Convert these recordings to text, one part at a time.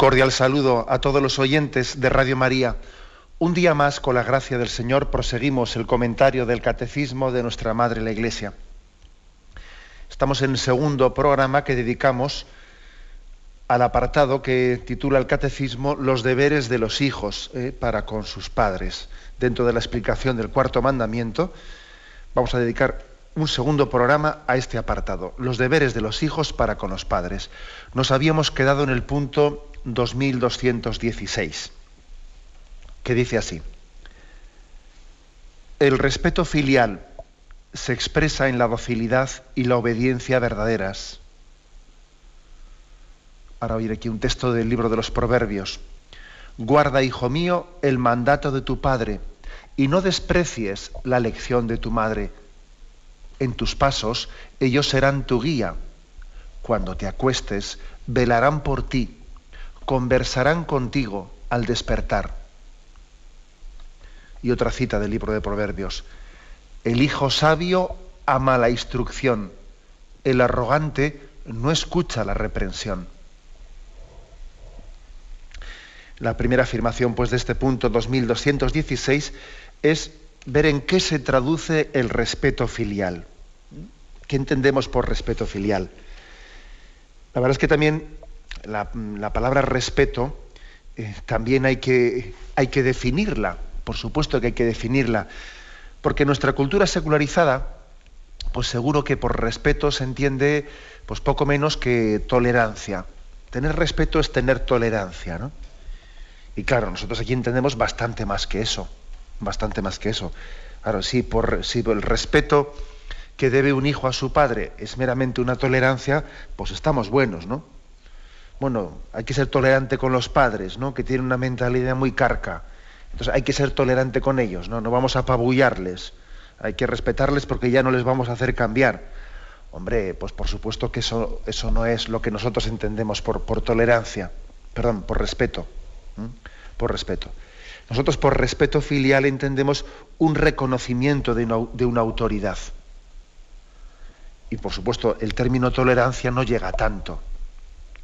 Cordial saludo a todos los oyentes de Radio María. Un día más, con la gracia del Señor, proseguimos el comentario del Catecismo de nuestra Madre la Iglesia. Estamos en el segundo programa que dedicamos al apartado que titula el Catecismo Los deberes de los hijos eh, para con sus padres. Dentro de la explicación del cuarto mandamiento, vamos a dedicar un segundo programa a este apartado, los deberes de los hijos para con los padres. Nos habíamos quedado en el punto 2216, que dice así, el respeto filial se expresa en la docilidad y la obediencia verdaderas. Ahora oír aquí un texto del libro de los Proverbios. Guarda, hijo mío, el mandato de tu padre y no desprecies la lección de tu madre. En tus pasos ellos serán tu guía. Cuando te acuestes, velarán por ti conversarán contigo al despertar. Y otra cita del libro de Proverbios. El hijo sabio ama la instrucción, el arrogante no escucha la reprensión. La primera afirmación pues, de este punto 2216 es ver en qué se traduce el respeto filial. ¿Qué entendemos por respeto filial? La verdad es que también la, palabra respeto eh, también hay que, hay que definirla, por supuesto que hay que definirla, porque nuestra cultura secularizada, pues seguro que por respeto se entiende pues poco menos que tolerancia. Tener respeto es tener tolerancia, ¿no? Y claro, nosotros aquí entendemos bastante más que eso, bastante más que eso. Claro, sí, por, si el respeto que debe un hijo a su padre es meramente una tolerancia, pues estamos buenos, ¿no? Bueno, hay que ser tolerante con los padres, ¿no? Que tienen una mentalidad muy carca. Entonces hay que ser tolerante con ellos, ¿no? No vamos a apabullarles. Hay que respetarles porque ya no les vamos a hacer cambiar. Hombre, pues por supuesto que eso, eso no es lo que nosotros entendemos por, por tolerancia, perdón, por respeto. Por respeto. Nosotros por respeto filial entendemos un reconocimiento de una, de una autoridad. Y por supuesto, el término tolerancia no llega tanto.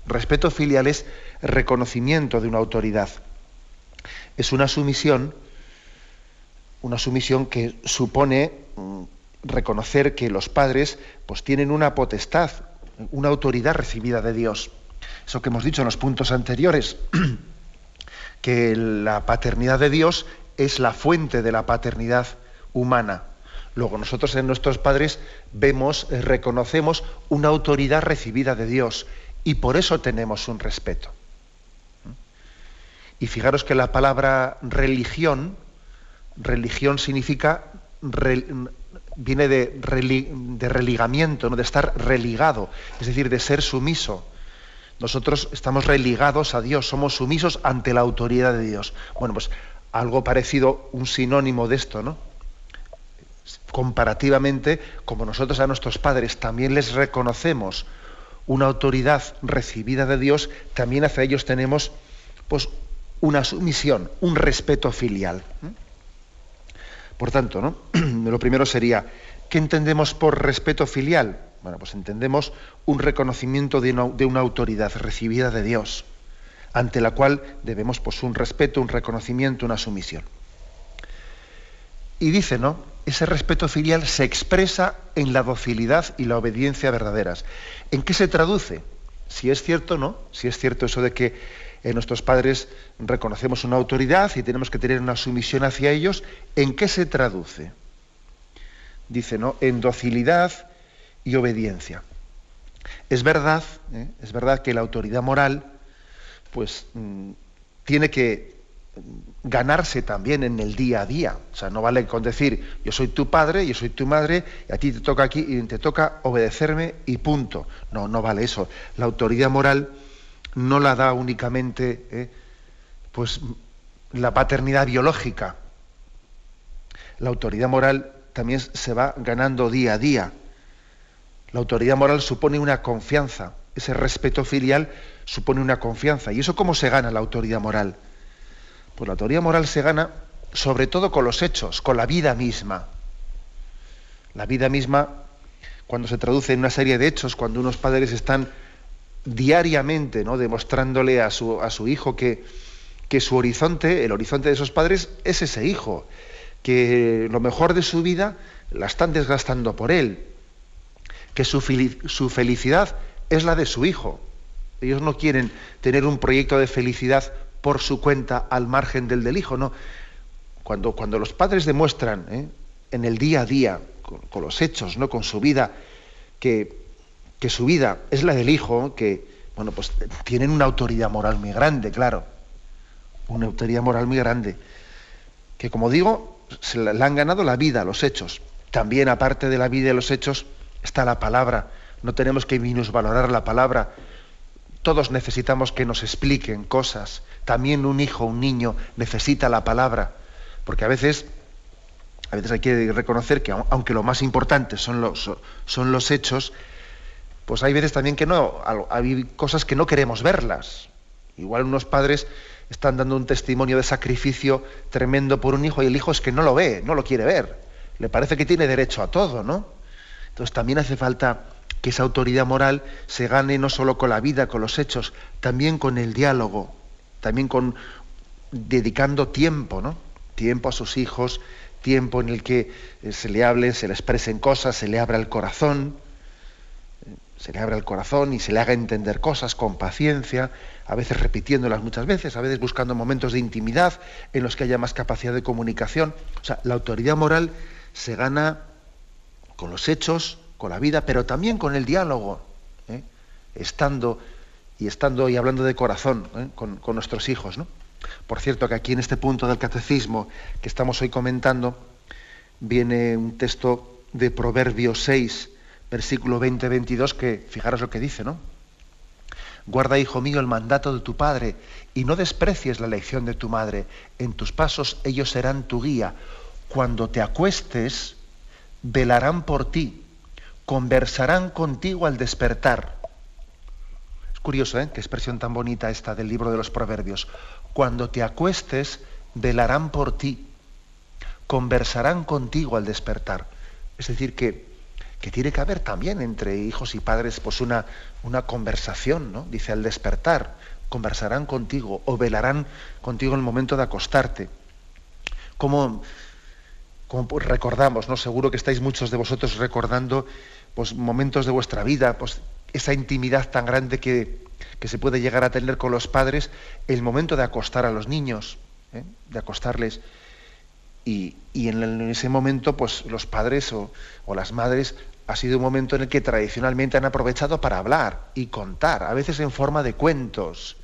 Respeto filial es reconocimiento de una autoridad. Es una sumisión, una sumisión que supone mm, reconocer que los padres pues, tienen una potestad, una autoridad recibida de Dios. Eso que hemos dicho en los puntos anteriores, que la paternidad de Dios es la fuente de la paternidad humana. Luego nosotros en nuestros padres vemos, reconocemos una autoridad recibida de Dios y por eso tenemos un respeto. Y fijaros que la palabra religión, religión significa, viene de, de religamiento, ¿no? de estar religado, es decir, de ser sumiso. Nosotros estamos religados a Dios, somos sumisos ante la autoridad de Dios. Bueno, pues algo parecido, un sinónimo de esto, ¿no? Comparativamente, como nosotros a nuestros padres también les reconocemos una autoridad recibida de Dios, también hacia ellos tenemos pues, una sumisión, un respeto filial. Por tanto, ¿no? lo primero sería, ¿qué entendemos por respeto filial? Bueno, pues entendemos un reconocimiento de una, autoridad recibida de Dios, ante la cual debemos pues, un respeto, un reconocimiento, una sumisión. Y dice, ¿no? Ese respeto filial se expresa en la docilidad y la obediencia verdaderas. ¿En qué se traduce? Si es cierto, ¿no? Si es cierto eso de que en nuestros padres reconocemos una autoridad y tenemos que tener una sumisión hacia ellos, ¿en qué se traduce? Dice, ¿no? En docilidad y obediencia. Es verdad, ¿eh? es verdad que la autoridad moral, pues, mm, tiene que ganarse también en el día a día. O sea, no vale con decir, yo soy tu padre, yo soy tu madre, y a ti te toca aquí y te toca obedecerme y punto. No, no vale eso. La autoridad moral no la da únicamente eh, pues, la paternidad biológica. La autoridad moral también se va ganando día a día. La autoridad moral supone una confianza. Ese respeto filial supone una confianza. ¿Y eso cómo se gana la autoridad moral? Pues la autoridad moral se gana sobre todo con los hechos, con la vida misma. La vida misma, cuando se traduce en una serie de hechos, cuando unos padres están diariamente ¿no? demostrándole a su, a su hijo que, que su horizonte, el horizonte de esos padres, es ese hijo, que lo mejor de su vida la están desgastando por él, que su felicidad es la de su hijo. Ellos no quieren tener un proyecto de felicidad por su cuenta al margen del del hijo, no. Cuando, cuando los padres demuestran ¿eh? en el día a día, con, los hechos, ¿no? con su vida, que, que su vida es la del hijo, que bueno, pues tienen una autoridad moral muy grande, claro una autoridad moral muy grande, que como digo, se le han ganado la vida, los hechos. También aparte de la vida y los hechos está la palabra. No tenemos que minusvalorar la palabra. Todos necesitamos que nos expliquen cosas. También un hijo, un niño necesita la palabra. Porque a veces, a veces hay que reconocer que aunque lo más importante son los, son los hechos, pues hay veces también que no, hay cosas que no queremos verlas. Igual unos padres están dando un testimonio de sacrificio tremendo por un hijo y el hijo es que no lo ve, no lo quiere ver. Le parece que tiene derecho a todo, ¿no? Entonces también hace falta que esa autoridad moral se gane no solo con la vida, con los hechos, también con el diálogo, también con dedicando tiempo, ¿no? Tiempo a sus hijos, tiempo en el que eh, se le hablen, se le expresen cosas, se le abra el corazón, se le abra el corazón y se le haga entender cosas con paciencia, a veces repitiéndolas muchas veces, a veces buscando momentos de intimidad en los que haya más capacidad de comunicación. O sea, la autoridad moral se gana con los hechos, con la vida, pero también con el diálogo, ¿eh? estando y estando y hablando de corazón ¿eh? con, nuestros hijos. ¿no? Por cierto, que aquí en este punto del catecismo que estamos hoy comentando, viene un texto de Proverbios 6, versículo 20-22, que fijaros lo que dice, ¿no? Guarda, hijo mío, el mandato de tu padre y no desprecies la lección de tu madre. En tus pasos ellos serán tu guía. Cuando te acuestes, velarán por ti, conversarán contigo al despertar. Es curioso, ¿eh? Qué expresión tan bonita esta del libro de los Proverbios. Cuando te acuestes, velarán por ti, conversarán contigo al despertar. Es decir, que que tiene que haber también entre hijos y padres pues una, una conversación, ¿no? Dice, al despertar, conversarán contigo o velarán contigo en el momento de acostarte. Como, como recordamos, ¿no? Seguro que estáis muchos de vosotros recordando pues, momentos de vuestra vida, pues, esa intimidad tan grande que, que se puede llegar a tener con los padres, el momento de acostar a los niños, ¿eh? de acostarles. Y, en, ese momento, pues los padres o, las madres ha sido un momento en el que tradicionalmente han aprovechado para hablar y contar, a veces en forma de cuentos.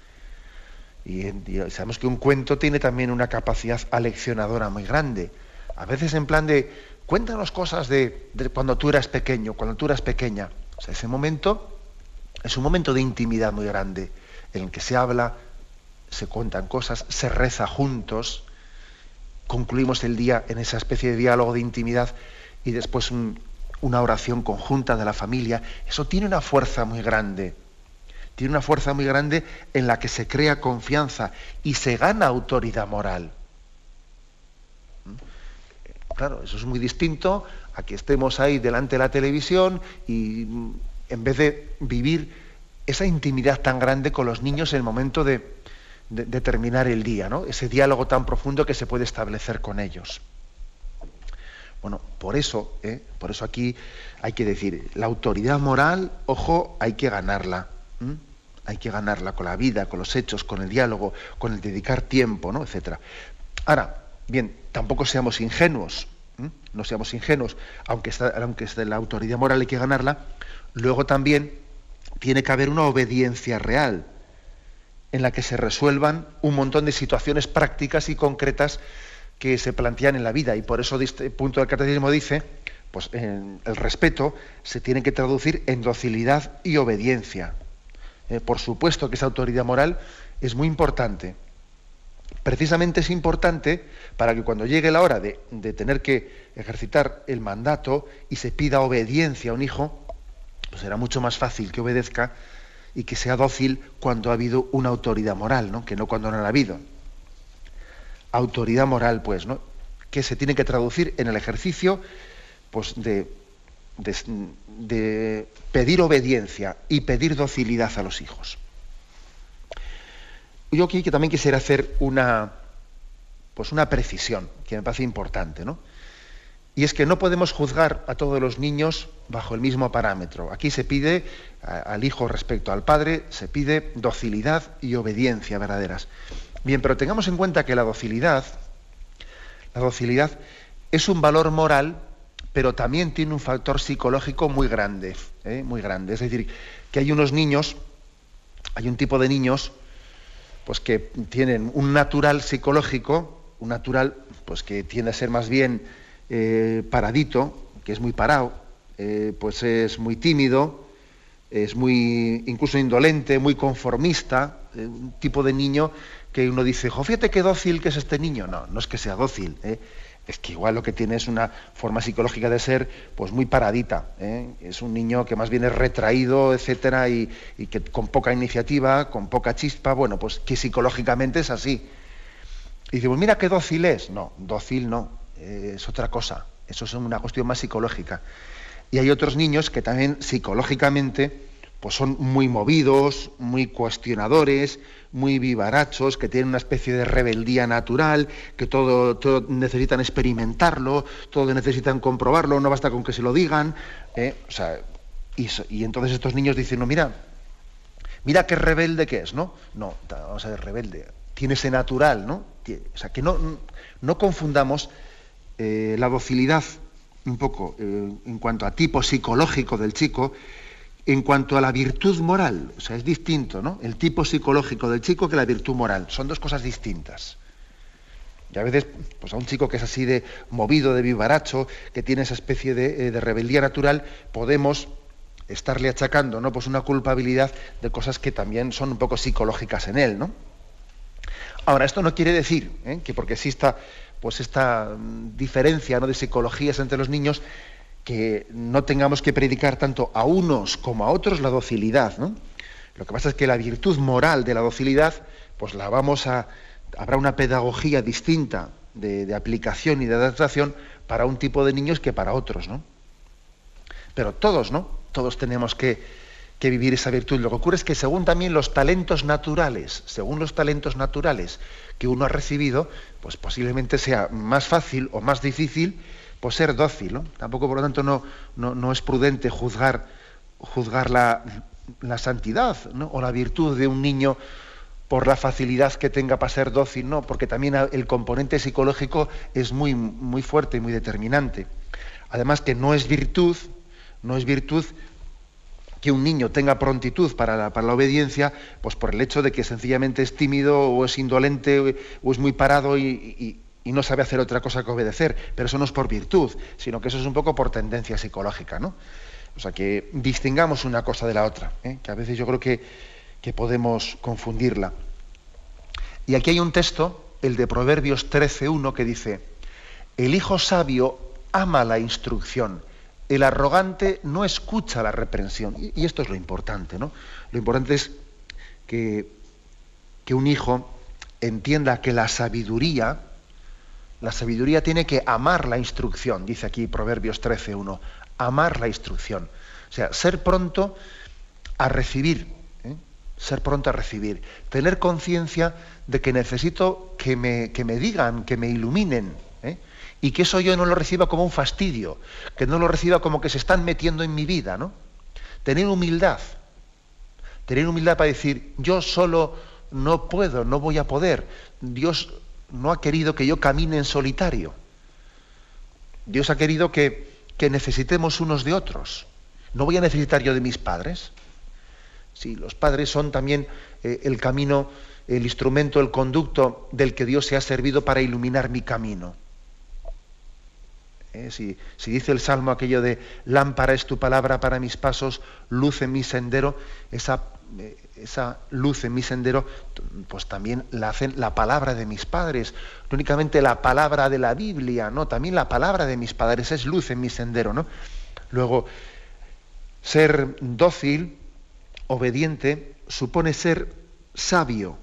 Y, sabemos que un cuento tiene también una capacidad aleccionadora muy grande. A veces en plan de, cuéntanos cosas de, cuando tú eras pequeño, cuando tú eras pequeña. Ese momento es un momento de intimidad muy grande, en el que se habla, se cuentan cosas, se reza juntos, concluimos el día en esa especie de diálogo de intimidad y después una oración conjunta de la familia, eso tiene una fuerza muy grande. Tiene una fuerza muy grande en la que se crea confianza y se gana autoridad moral. Claro, eso es muy distinto a que estemos ahí delante de la televisión y mm, en vez de vivir esa intimidad tan grande con los niños en el momento de, de, terminar el día, ¿no? ese diálogo tan profundo que se puede establecer con ellos. Bueno, por eso, ¿eh? por eso aquí hay que decir, la autoridad moral, ojo, hay que ganarla. Hay que ganarla con la vida, con los hechos, con el diálogo, con el dedicar tiempo, ¿no? etcétera. Ahora, bien, tampoco seamos ingenuos, no seamos ingenuos, aunque, está, la autoridad moral hay que ganarla, luego también tiene que haber una obediencia real en la que se resuelvan un montón de situaciones prácticas y concretas que se plantean en la vida. Y por eso este punto del catecismo dice, pues el respeto se tiene que traducir en docilidad y obediencia. Eh, por supuesto que esa autoridad moral es muy importante. Precisamente es importante para que cuando llegue la hora de, tener que ejercitar el mandato y se pida obediencia a un hijo, pues será mucho más fácil que obedezca y que sea dócil cuando ha habido una autoridad moral, ¿no? que no cuando no la ha habido. Autoridad moral, pues, ¿no? que se tiene que traducir en el ejercicio pues, de, de pedir obediencia y pedir docilidad a los hijos yo aquí que también quisiera hacer una, pues una precisión que me parece importante, ¿no? Y es que no podemos juzgar a todos los niños bajo el mismo parámetro. Aquí se pide al hijo respecto al padre, se pide docilidad y obediencia verdaderas. Bien, pero tengamos en cuenta que la docilidad, la docilidad es un valor moral, pero también tiene un factor psicológico muy grande, ¿eh? muy grande. Es decir, que hay unos niños, hay un tipo de niños pues que tienen un natural psicológico, un natural pues que tiende a ser más bien eh, paradito, que es muy parado, eh, pues es muy tímido, es muy incluso indolente, muy conformista, eh, un tipo de niño que uno dice, jo, fíjate qué dócil que es este niño. No, no es que sea dócil, es que igual lo que tiene es una forma psicológica de ser pues muy paradita. ¿eh? Es un niño que más bien es retraído, etcétera, y, que con poca iniciativa, con poca chispa, bueno, pues que psicológicamente es así. Y dice, pues mira qué dócil es. No, dócil no, es otra cosa. Eso es una cuestión más psicológica. Y hay otros niños que también psicológicamente pues son muy movidos, muy cuestionadores, muy vivarachos, que tienen una especie de rebeldía natural, que todo, necesitan experimentarlo, todo necesitan comprobarlo, no basta con que se lo digan. ¿eh? y, entonces estos niños dicen, mira, mira qué rebelde que es, ¿no? No, vamos a ver, rebelde. Tiene ese natural, ¿no? O sea, que no, no confundamos eh, la docilidad un poco eh, en cuanto a tipo psicológico del chico en cuanto a la virtud moral, o sea, es distinto, ¿no? El tipo psicológico del chico que la virtud moral, son dos cosas distintas. Y a veces, pues a un chico que es así de movido, de vivaracho, que tiene esa especie de, eh, rebeldía natural, podemos estarle achacando, ¿no? Pues una culpabilidad de cosas que también son un poco psicológicas en él, ¿no? Ahora, esto no quiere decir ¿eh? que porque exista pues esta mm, diferencia ¿no? de psicologías entre los niños, que no tengamos que predicar tanto a unos como a otros la docilidad. ¿no? Lo que pasa es que la virtud moral de la docilidad, pues la vamos a. habrá una pedagogía distinta de, aplicación y de adaptación para un tipo de niños que para otros, ¿no? Pero todos, ¿no? Todos tenemos que, que vivir esa virtud. Lo que ocurre es que según también los talentos naturales, según los talentos naturales que uno ha recibido, pues posiblemente sea más fácil o más difícil por ser dócil. ¿no? Tampoco, por lo tanto, no, no, es prudente juzgar, juzgar la, santidad o la virtud de un niño por la facilidad que tenga para ser dócil, no, porque también el componente psicológico es muy, muy fuerte y muy determinante. Además que no es virtud, no es virtud que un niño tenga prontitud para la, para la, obediencia, pues por el hecho de que sencillamente es tímido o es indolente o es muy parado y no sabe hacer otra cosa que obedecer, pero eso no es por virtud, sino que eso es un poco por tendencia psicológica, ¿no? O sea, que distingamos una cosa de la otra, ¿eh? que a veces yo creo que, que podemos confundirla. Y aquí hay un texto, el de Proverbios 13.1, que dice, el hijo sabio ama la instrucción, el arrogante no escucha la reprensión. Y, esto es lo importante, ¿no? Lo importante es que, que un hijo entienda que la sabiduría, la sabiduría tiene que amar la instrucción, dice aquí Proverbios 13.1, amar la instrucción. O sea, ser pronto a recibir, ¿eh? ser pronto a recibir, tener conciencia de que necesito que me, que me, digan, que me iluminen, ¿eh? y que eso yo no lo reciba como un fastidio, que no lo reciba como que se están metiendo en mi vida, ¿no? Tener humildad, tener humildad para decir, yo solo no puedo, no voy a poder, Dios no ha querido que yo camine en solitario. Dios ha querido que, necesitemos unos de otros. No voy a necesitar yo de mis padres. Sí, los padres son también eh, el camino, el instrumento, el conducto del que Dios se ha servido para iluminar mi camino. ¿eh? Si, dice el Salmo aquello de lámpara es tu palabra para mis pasos, luz en mi sendero, esa, esa luz en mi sendero, pues también la hacen la palabra de mis padres, no únicamente la palabra de la Biblia, no, también la palabra de mis padres es luz en mi sendero, ¿no? Luego, ser dócil, obediente, supone ser sabio,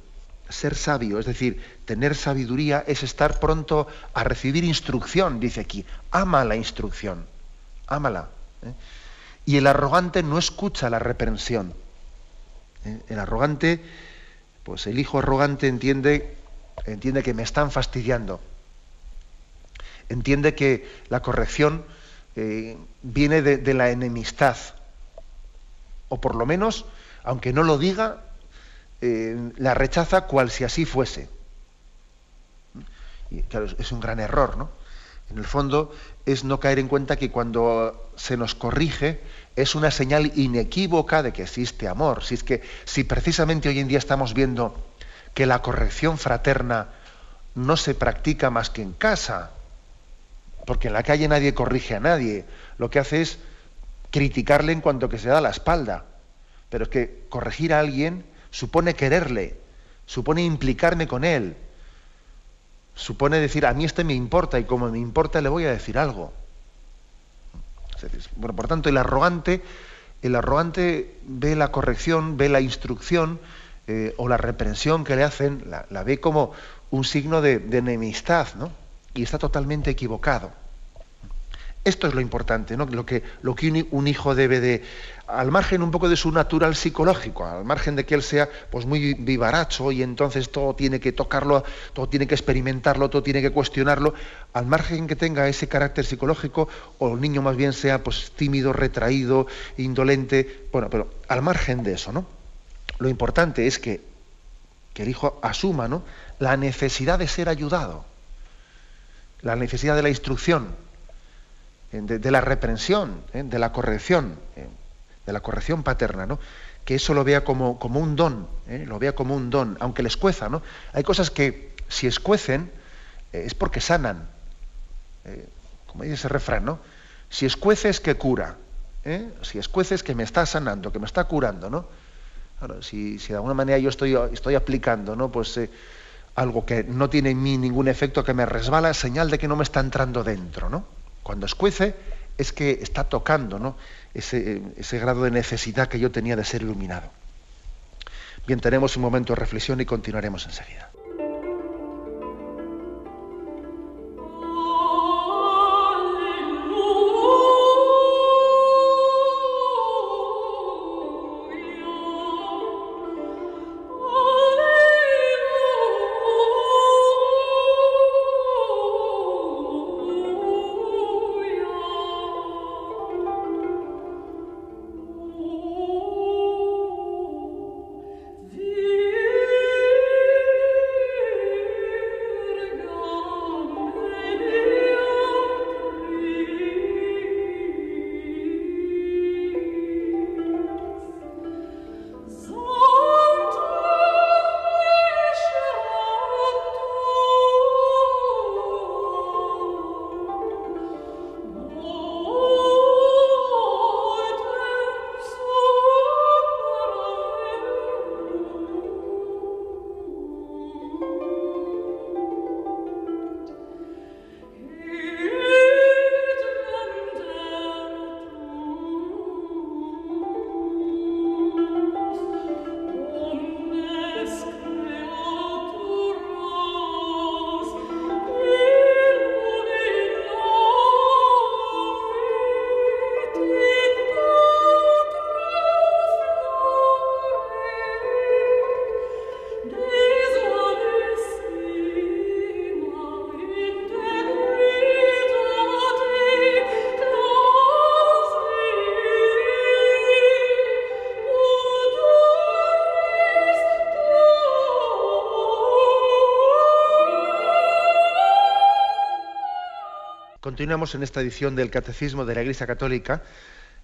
ser sabio, es decir, tener sabiduría es estar pronto a recibir instrucción, dice aquí. Ama la instrucción, ámala. ¿eh? Y el arrogante no escucha la reprensión. ¿Eh? El arrogante, pues el hijo arrogante entiende, entiende que me están fastidiando. Entiende que la corrección eh, viene de, la enemistad. O por lo menos, aunque no lo diga, eh, la rechaza cual si así fuese. Claro, es un gran error, ¿no? En el fondo es no caer en cuenta que cuando se nos corrige es una señal inequívoca de que existe amor. Si es que si precisamente hoy en día estamos viendo que la corrección fraterna no se practica más que en casa, porque en la calle nadie corrige a nadie, lo que hace es criticarle en cuanto que se da la espalda. Pero es que corregir a alguien supone quererle, supone implicarme con él, supone decir, a mí este me importa y como me importa le voy a decir algo. Por tanto, el arrogante, el ve la corrección, ve la instrucción eh, o la reprensión que le hacen, la, ve como un signo de, de enemistad, ¿no? Y está totalmente equivocado. Esto es lo importante, ¿no? lo, que, lo que un hijo debe de, al margen un poco de su natural psicológico, al margen de que él sea pues, muy vivaracho y entonces todo tiene que tocarlo, todo tiene que experimentarlo, todo tiene que cuestionarlo, al margen que tenga ese carácter psicológico, o el niño más bien sea pues, tímido, retraído, indolente, bueno, pero al margen de eso, ¿no? Lo importante es que, que el hijo asuma ¿no? la necesidad de ser ayudado, la necesidad de la instrucción, de, la reprensión, ¿eh? de la corrección, ¿eh? De la corrección paterna, ¿no? que eso lo vea como, como un don, ¿eh? lo vea como un don, aunque le escueza. ¿no? Hay cosas que si escuecen es porque sanan, como dice ese refrán, ¿no? si escuece es que cura, si escuece es que me está sanando, que me está curando. ¿no? si, de alguna manera yo estoy, estoy aplicando ¿no? pues, algo que no tiene en mí ningún efecto, que me resbala, señal de que no me está entrando dentro. ¿no? Cuando escuece es que está tocando ¿no? Ese, ese grado de necesidad que yo tenía de ser iluminado. Bien, tenemos un momento de reflexión y continuaremos enseguida. Continuamos en esta edición del Catecismo de la Iglesia Católica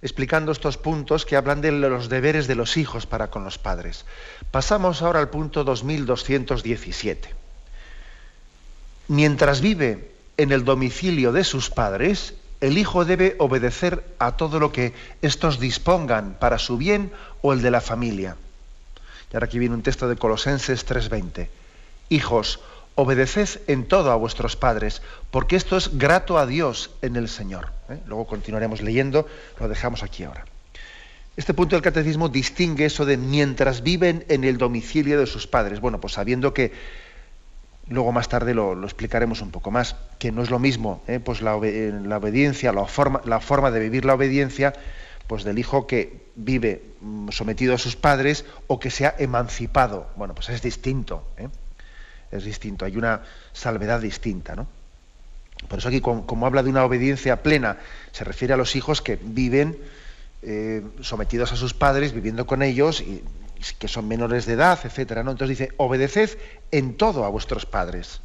explicando estos puntos que hablan de los deberes de los hijos para con los padres. Pasamos ahora al punto 2217. Mientras vive en el domicilio de sus padres, el hijo debe obedecer a todo lo que estos dispongan para su bien o el de la familia. Y ahora aquí viene un texto de Colosenses 3:20. Hijos, obedeced en todo a vuestros padres, porque esto es grato a Dios en el Señor. ¿eh? Luego continuaremos leyendo, lo dejamos aquí ahora. Este punto del catecismo distingue eso de mientras viven en el domicilio de sus padres. Bueno, pues sabiendo que luego más tarde lo, explicaremos un poco más, que no es lo mismo ¿eh? pues la, obediencia, la forma, de vivir la obediencia pues del hijo que vive mm, sometido a sus padres o que se ha emancipado. Bueno, pues es distinto. ¿eh? Es distinto, hay una salvedad distinta, ¿no? Por eso aquí, como, habla de una obediencia plena, se refiere a los hijos que viven eh, sometidos a sus padres, viviendo con ellos, y, que son menores de edad, etcétera, ¿no? Entonces dice, obedeced en todo a vuestros padres.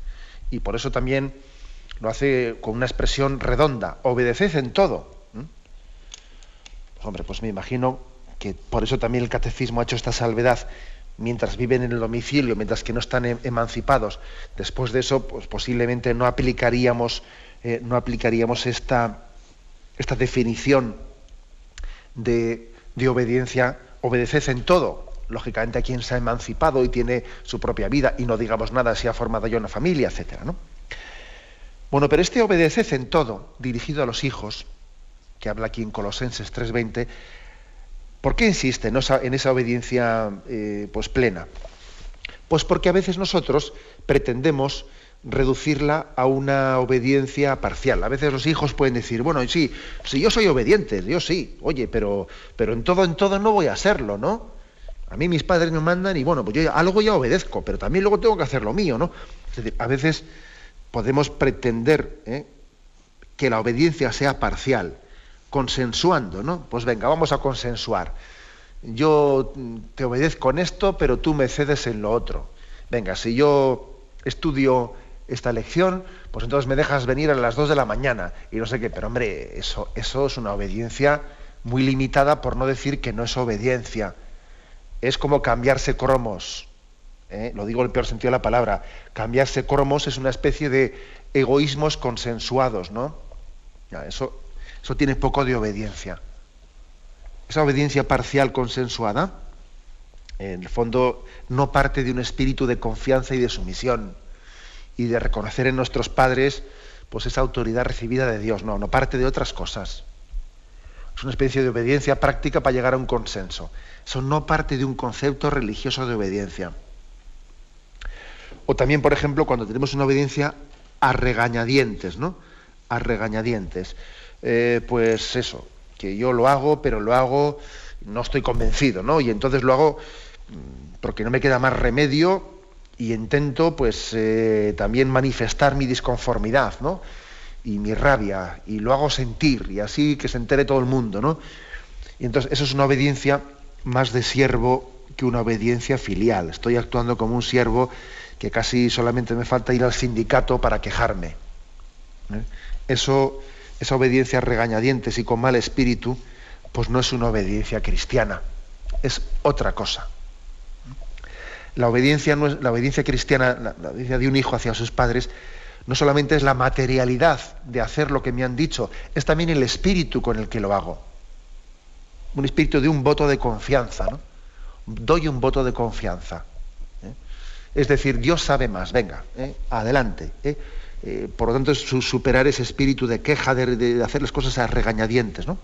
Y por eso también lo hace con una expresión redonda, obedeced en todo. Hombre, pues me imagino que por eso también el catecismo ha hecho esta salvedad mientras viven en el domicilio, mientras que no están em, emancipados. Después de eso, pues posiblemente no aplicaríamos, eh, esta, definición de, obediencia, obedeced en todo. Lógicamente a quien se ha emancipado y tiene su propia vida, y no digamos nada si ha formado ya una familia, etc. ¿no? Bueno, pero este obedeced en todo, dirigido a los hijos, que habla aquí en Colosenses 3:20, ¿Por qué insiste en esa, obediencia eh, pues plena? Pues porque a veces nosotros pretendemos reducirla a una obediencia parcial. A veces los hijos pueden decir, bueno, sí, si yo soy obediente, yo sí, oye, pero, pero en todo, en todo no voy a serlo, ¿no? A mí mis padres me mandan y bueno, pues yo algo ya obedezco, pero también luego tengo que hacer lo mío, ¿no? Es decir, a veces podemos pretender ¿eh? que la obediencia sea parcial consensuando, ¿no? Pues venga, vamos a consensuar. Yo te obedezco en esto, pero tú me cedes en lo otro. Venga, si yo estudio esta lección, pues entonces me dejas venir a las 2 de la mañana y no sé qué, pero hombre, eso, eso es una obediencia muy limitada, por no decir que no es obediencia. Es como cambiarse cromos. ¿eh? Lo digo en el peor sentido de la palabra. Cambiarse cromos es una especie de egoísmos consensuados, ¿no? Eso, eso tiene poco de obediencia. Esa obediencia parcial consensuada, en el fondo, no parte de un espíritu de confianza y de sumisión y de reconocer en nuestros padres pues esa autoridad recibida de Dios. No, no parte de otras cosas. Es una especie de obediencia práctica para llegar a un consenso. Eso no parte de un concepto religioso de obediencia. O también, por ejemplo, cuando tenemos una obediencia a regañadientes, ¿no? A regañadientes. Eh, pues eso, que yo lo hago, pero lo hago, no estoy convencido, ¿no? Y entonces lo hago mm, porque no me queda más remedio y intento pues eh, también manifestar mi disconformidad, ¿no? Y mi rabia, y lo hago sentir, y así que se entere todo el mundo, ¿no? Y entonces eso es una obediencia más de siervo que una obediencia filial. Estoy actuando como un siervo que casi solamente me falta ir al sindicato para quejarme. ¿eh? Eso esa obediencia regañadientes y con mal espíritu, pues no es una obediencia cristiana, es otra cosa. La obediencia, no es, la obediencia cristiana, la, obediencia de un hijo hacia sus padres, no solamente es la materialidad de hacer lo que me han dicho, es también el espíritu con el que lo hago. Un espíritu de un voto de confianza, ¿no? Doy un voto de confianza. ¿eh? Es decir, Dios sabe más, venga, ¿eh? adelante. ¿eh? Eh, por lo tanto, es superar ese espíritu de queja, de, hacer las cosas a regañadientes. ¿no?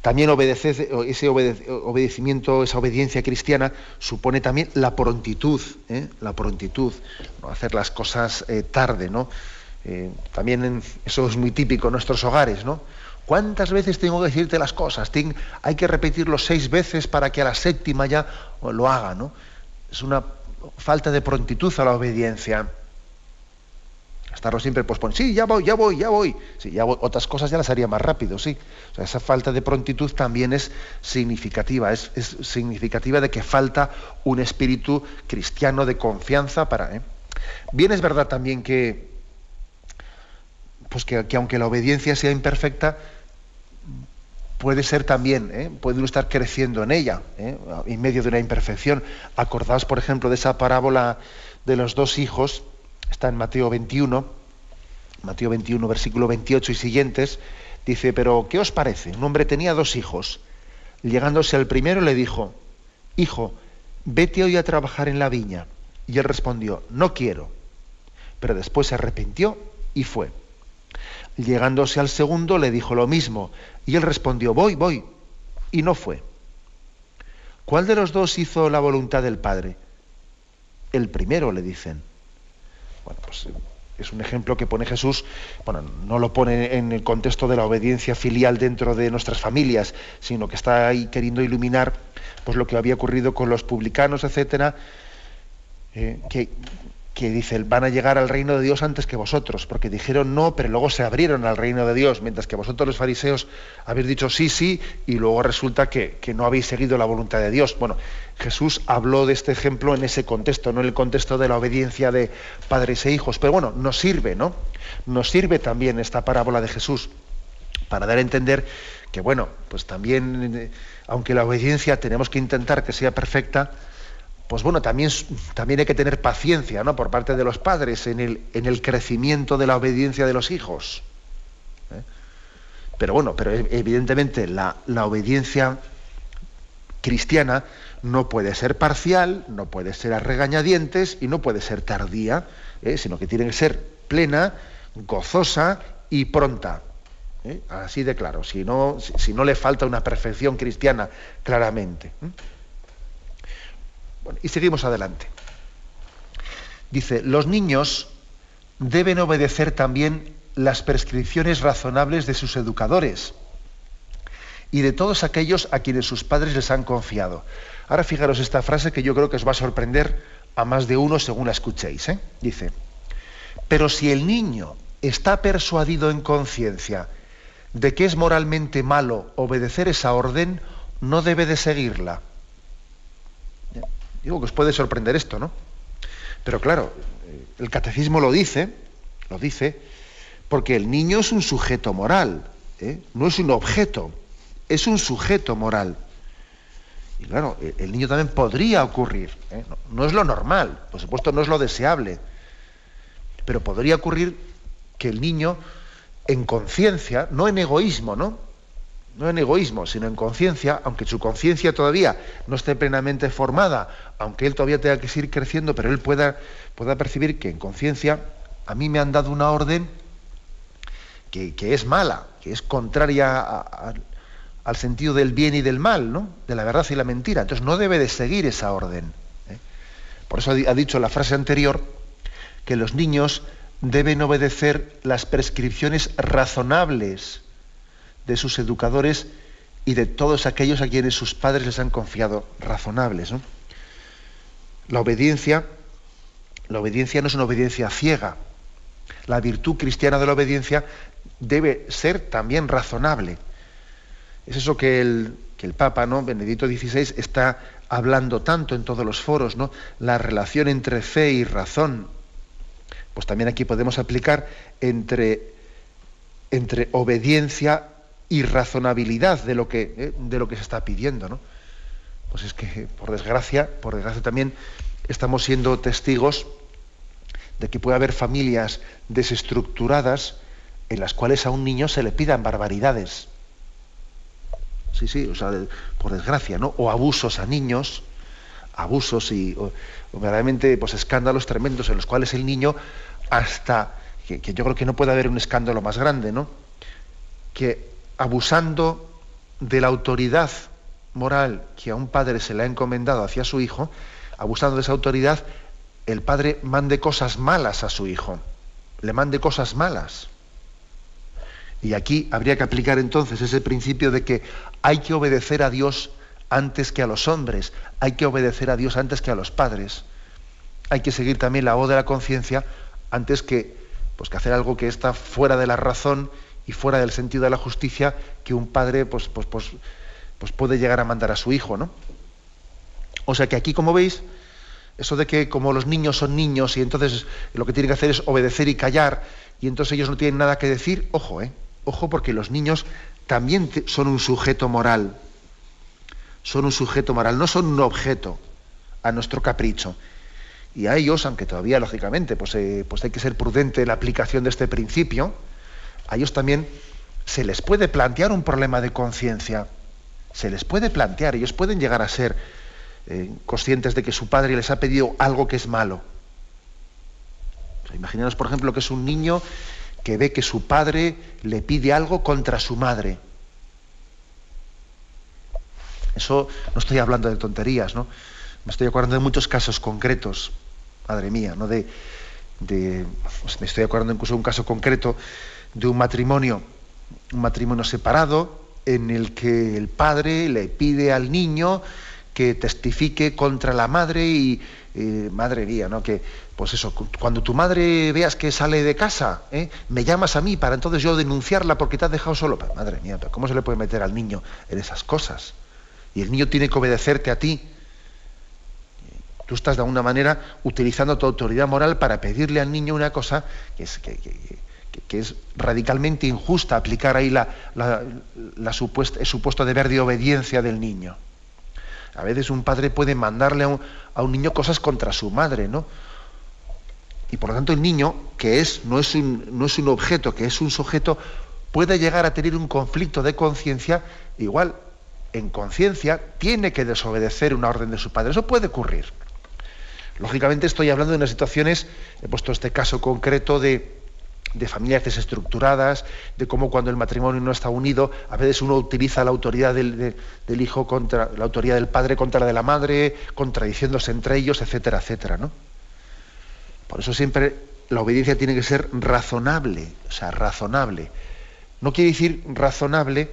También obedecer, ese obedecimiento, esa obediencia cristiana supone también la prontitud, ¿eh? la prontitud, hacer las cosas eh, tarde, ¿no? también eso es muy típico en nuestros hogares, ¿no? ¿Cuántas veces tengo que decirte las cosas? hay que repetirlo seis veces para que a la séptima ya lo haga, ¿no? Es una falta de prontitud a la obediencia estarlo siempre posponiendo. Sí, ya voy, ya voy, ya voy. Sí, ya Otras cosas ya las haría más rápido, sí. Esa falta de prontitud también es significativa. Es, significativa de que falta un espíritu cristiano de confianza para. ¿eh? Bien es verdad también que, pues que, aunque la obediencia sea imperfecta, puede ser también, ¿eh? puede uno estar creciendo en ella, ¿eh? en medio de una imperfección. Acordaos, por ejemplo, de esa parábola de los dos hijos está en Mateo 21, Mateo 21, versículo 28 y siguientes, dice, pero ¿qué os parece? Un hombre tenía dos hijos. Llegándose al primero le dijo, Hijo, vete hoy a trabajar en la viña. Y él respondió, no quiero. Pero después se arrepintió y fue. Llegándose al segundo le dijo lo mismo. Y él respondió, voy, voy. Y no fue. ¿Cuál de los dos hizo la voluntad del Padre? El primero, le dicen. Bueno, pues es un ejemplo que pone Jesús, bueno, no lo pone en el contexto de la obediencia filial dentro de nuestras familias, sino que está ahí queriendo iluminar pues lo que había ocurrido con los publicanos, etcétera, eh, que dice, van a llegar al reino de Dios antes que vosotros, porque dijeron no, pero luego se abrieron al reino de Dios, mientras que vosotros los fariseos habéis dicho sí, sí, y luego resulta que, no habéis seguido la voluntad de Dios. Bueno, Jesús habló de este ejemplo en ese contexto, no en el contexto de la obediencia de padres e hijos, pero bueno, nos sirve, ¿no? Nos sirve también esta parábola de Jesús para dar a entender que, bueno, pues también, eh, aunque la obediencia tenemos que intentar que sea perfecta, pues bueno, también, también hay que tener paciencia ¿no? por parte de los padres en el, en el crecimiento de la obediencia de los hijos. ¿eh? Pero bueno, pero e, evidentemente la, obediencia cristiana no puede ser parcial, no puede ser a regañadientes y no puede ser tardía, ¿eh? sino que tiene que ser plena, gozosa y pronta. ¿eh? Así de claro, si no, si no le falta una perfección cristiana claramente y seguimos adelante. Dice, los niños deben obedecer también las prescripciones razonables de sus educadores y de todos aquellos a quienes sus padres les han confiado. Ahora fijaros esta frase que yo creo que os va a sorprender a más de uno según la escuchéis. ¿eh? Dice, pero si el niño está persuadido en conciencia de que es moralmente malo obedecer esa orden, no debe de seguirla. Digo que os puede sorprender esto, ¿no? Pero claro, eh, el catecismo lo dice, lo dice, porque el niño es un sujeto moral, ¿eh? no es un objeto, es un sujeto moral. Y claro, e-, el niño también podría ocurrir, ¿eh? no, no, es lo normal, por supuesto no es lo deseable, pero podría ocurrir que el niño en conciencia, no en egoísmo, ¿no? No en egoísmo, sino en conciencia, aunque su conciencia todavía no esté plenamente formada, aunque él todavía tenga que seguir creciendo, pero él pueda, pueda percibir que en conciencia a mí me han dado una orden que, es mala, que es contraria al sentido del bien y del mal, ¿no? de la verdad y la mentira. Entonces no debe de seguir esa orden. ¿eh? Por eso ha dicho la frase anterior que los niños deben obedecer las prescripciones razonables de sus educadores y de todos aquellos a quienes sus padres les han confiado razonables. La obediencia, la obediencia no es una obediencia ciega. La virtud cristiana de la obediencia debe ser también razonable. Es eso que el, que el Papa, ¿no? Benedicto XVI, está hablando tanto en todos los foros, ¿no? La relación entre fe y razón. Pues también aquí podemos aplicar entre, entre obediencia y razonabilidad de lo que, eh, de lo que se está pidiendo. ¿no? Pues es que, por desgracia, por desgracia también estamos siendo testigos de que puede haber familias desestructuradas en las cuales a un niño se le pidan barbaridades. Sí, sí, o sea, por desgracia, ¿no? O abusos a niños, abusos y verdaderamente pues, escándalos tremendos en los cuales el niño hasta, que, que, yo creo que no puede haber un escándalo más grande, ¿no? Que abusando de la autoridad moral que a un padre se le ha encomendado hacia su hijo, abusando de esa autoridad, el padre mande cosas malas a su hijo, le mande cosas malas. Y aquí habría que aplicar entonces ese principio de que hay que obedecer a Dios antes que a los hombres, hay que obedecer a Dios antes que a los padres. Hay que seguir también la voz de la conciencia antes que, pues, que hacer algo que está fuera de la razón y fuera del sentido de la justicia que un padre pues, pues, pues, pues puede llegar a mandar a su hijo, ¿no? O sea que aquí, como veis, eso de que como los niños son niños y entonces lo que tienen que hacer es obedecer y callar y entonces ellos no tienen nada que decir, ojo, ¿eh? Ojo porque los niños también son un sujeto moral. Son un sujeto moral, no son un objeto a nuestro capricho. Y a ellos, aunque todavía, lógicamente, pues, eh, pues hay que ser prudente en la aplicación de este principio, a ellos también se les puede plantear un problema de conciencia. Se les puede plantear, ellos pueden llegar a ser eh, conscientes de que su padre les ha pedido algo que es malo. imaginaos, por ejemplo, que es un niño que ve que su padre le pide algo contra su madre. Eso no estoy hablando de tonterías, ¿no? Me estoy acordando de muchos casos concretos, madre mía, ¿no? De, pues me estoy acordando incluso de un caso concreto de un matrimonio, un matrimonio separado, en el que el padre le pide al niño que testifique contra la madre y, madre mía, ¿no? Que, pues eso, cuando tu madre veas que sale de casa, ¿eh? me llamas a mí para entonces yo denunciarla porque te has dejado solo. madre mía, pero ¿cómo se le puede meter al niño en esas cosas? Y el niño tiene que obedecerte a ti. Tú estás de alguna manera utilizando tu autoridad moral para pedirle al niño una cosa que es, que, es radicalmente injusta, aplicar ahí la, el supuesto deber de obediencia del niño. A veces un padre puede mandarle a un, a un niño cosas contra su madre, ¿no? Y por lo tanto el niño, que es, no, es un, no es un objeto, que es un sujeto, puede llegar a tener un conflicto de conciencia, igual en conciencia tiene que desobedecer una orden de su padre. Eso puede ocurrir. Lógicamente estoy hablando de unas situaciones, he puesto este caso concreto de, de familias desestructuradas, de cómo cuando el matrimonio no está unido, a veces uno utiliza la autoridad del, del, hijo contra la autoridad del padre contra la de la madre, contradiciéndose entre ellos, etcétera, etcétera, ¿no? Por eso siempre la obediencia tiene que ser razonable, o sea, razonable. No quiere decir razonable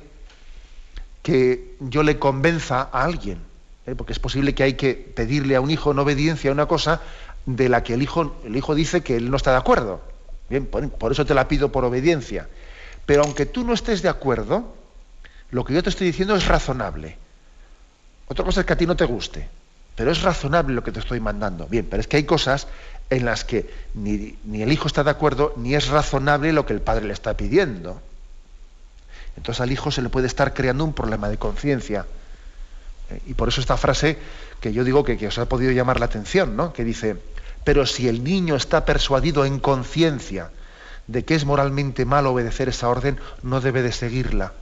que yo le convenza a alguien, ¿eh? porque es posible que hay que pedirle a un hijo en obediencia a una cosa de la que el hijo, el hijo dice que él no está de acuerdo. Bien, por, eso te la pido por obediencia. Pero aunque tú no estés de acuerdo, lo que yo te estoy diciendo es razonable. Otra cosa es que a ti no te guste, pero es razonable lo que te estoy mandando. Bien, pero es que hay cosas en las que ni, el hijo está de acuerdo, ni es razonable lo que el padre le está pidiendo. Entonces al hijo se le puede estar creando un problema de conciencia. Eh, y por eso esta frase que yo digo que, que, os ha podido llamar la atención, ¿no? que dice, pero si el niño está persuadido en conciencia de que es moralmente malo obedecer esa orden, no debe de seguirla.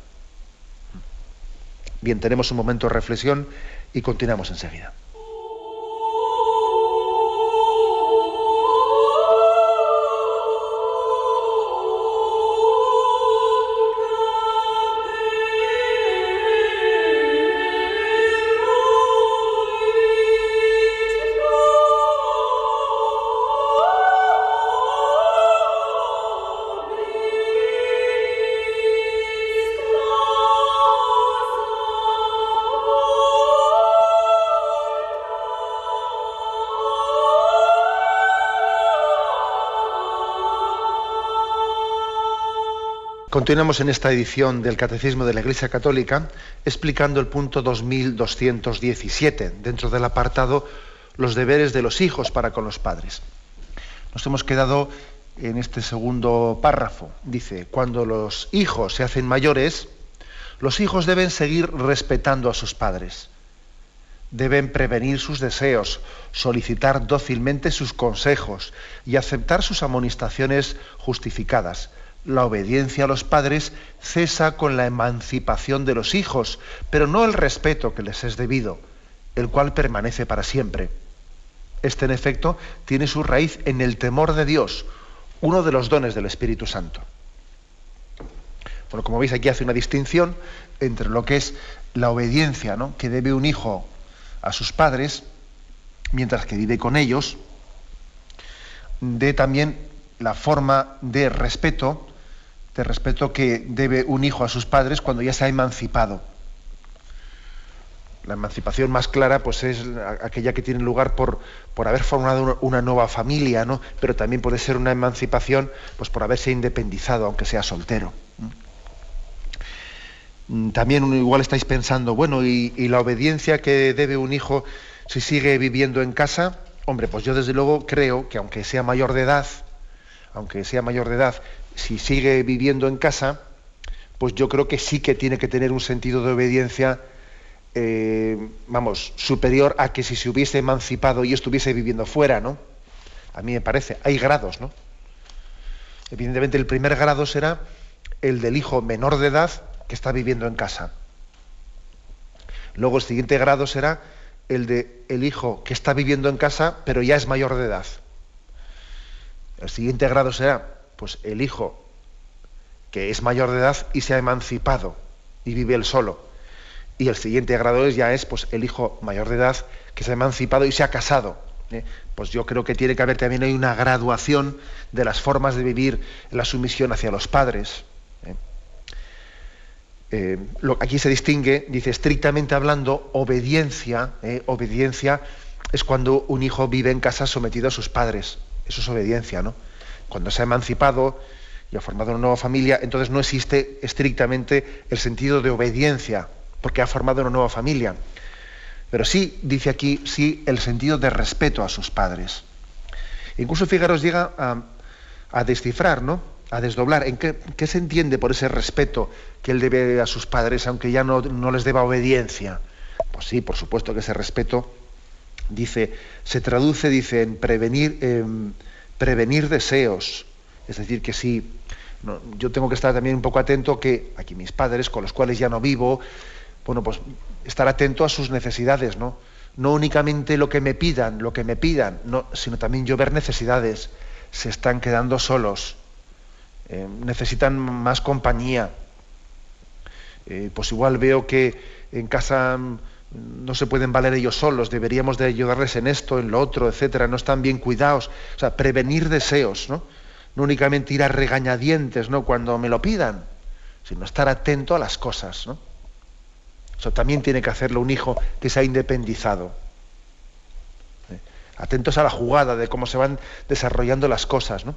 Bien, tenemos un momento de reflexión y continuamos enseguida. Continuamos en esta edición del Catecismo de la Iglesia Católica explicando el punto 2217 dentro del apartado los deberes de los hijos para con los padres. Nos hemos quedado en este segundo párrafo. Dice, cuando los hijos se hacen mayores, los hijos deben seguir respetando a sus padres. Deben prevenir sus deseos, solicitar dócilmente sus consejos y aceptar sus amonestaciones justificadas la obediencia a los padres cesa con la emancipación de los hijos, pero no el respeto que les es debido, el cual permanece para siempre. Este, en efecto, tiene su raíz en el temor de Dios, uno de los dones del Espíritu Santo. Bueno, como veis, aquí hace una distinción entre lo que es la obediencia ¿no? que debe un hijo a sus padres, mientras que vive con ellos, de también la forma de respeto de respeto que debe un hijo a sus padres cuando ya se ha emancipado. La emancipación más clara pues, es aquella que tiene lugar por, por haber formado una nueva familia, ¿no? pero también puede ser una emancipación pues, por haberse independizado, aunque sea soltero. Mm, también igual estáis pensando, bueno, ¿y, ¿y, la obediencia que debe un hijo si sigue viviendo en casa? Hombre, pues yo desde luego creo que aunque sea mayor de edad, aunque sea mayor de edad, si sigue viviendo en casa, pues yo creo que sí que tiene que tener un sentido de obediencia, eh, vamos, superior a que si se hubiese emancipado y estuviese viviendo fuera, ¿no? a mí me parece, hay grados, ¿no? Evidentemente el primer grado será el del hijo menor de edad que está viviendo en casa. Luego el siguiente grado será el de el hijo que está viviendo en casa pero ya es mayor de edad. El siguiente grado será pues el hijo que es mayor de edad y se ha emancipado y vive él solo. Y el siguiente grado es, ya es pues el hijo mayor de edad que se ha emancipado y se ha casado. ¿eh? Pues yo creo que tiene que haber también hay una graduación de las formas de vivir la sumisión hacia los padres. ¿eh? Eh, aquí se distingue, dice estrictamente hablando, obediencia. obediencia es cuando un hijo vive en casa sometido a sus padres. Eso es obediencia, ¿no? Cuando se ha emancipado y ha formado una nueva familia, entonces no existe estrictamente el sentido de obediencia, porque ha formado una nueva familia. Pero sí, dice aquí, sí, el sentido de respeto a sus padres. Incluso Figueros llega a, descifrar, ¿no? A desdoblar en qué, se entiende por ese respeto que él debe a sus padres, aunque ya no, les deba obediencia. Pues sí, por supuesto que ese respeto, dice, se traduce, dice, en prevenir, prevenir deseos. Es decir, que si yo tengo que estar también un poco atento que aquí mis padres, con los cuales ya no vivo, bueno, pues estar atento a sus necesidades, ¿no? No únicamente lo que me pidan, lo que me pidan, no, sino también yo ver necesidades. Se están quedando solos, eh, necesitan más compañía. Eh, pues igual veo que en casa no se pueden valer ellos solos, deberíamos de ayudarles en esto, en lo otro, etcétera, no están bien cuidados. O sea, prevenir deseos, ¿no? No únicamente ir a regañadientes, ¿no? Cuando me lo pidan, sino estar atento a las cosas, ¿no? Eso también tiene que hacerlo un hijo que se ha independizado. ¿Eh? Atentos a la jugada de cómo se van desarrollando las cosas, ¿no?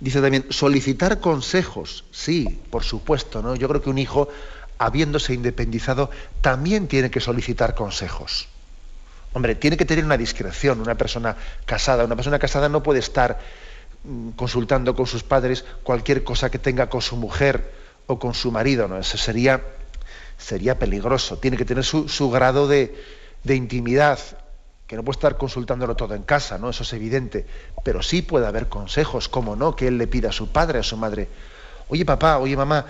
Dice también, solicitar consejos. Sí, por supuesto, ¿no? Yo creo que un hijo, habiéndose independizado, también tiene que solicitar consejos. Hombre, tiene que tener una discreción. Una persona casada, una persona casada no puede estar mm, consultando con sus padres cualquier cosa que tenga con su mujer o con su marido, ¿no? Eso sería sería peligroso. Tiene que tener su, grado de, intimidad, que no puede estar consultándolo todo en casa, ¿no? Eso es evidente. Pero sí puede haber consejos, como no, que él le pida a su padre, a su madre, oye papá, oye mamá,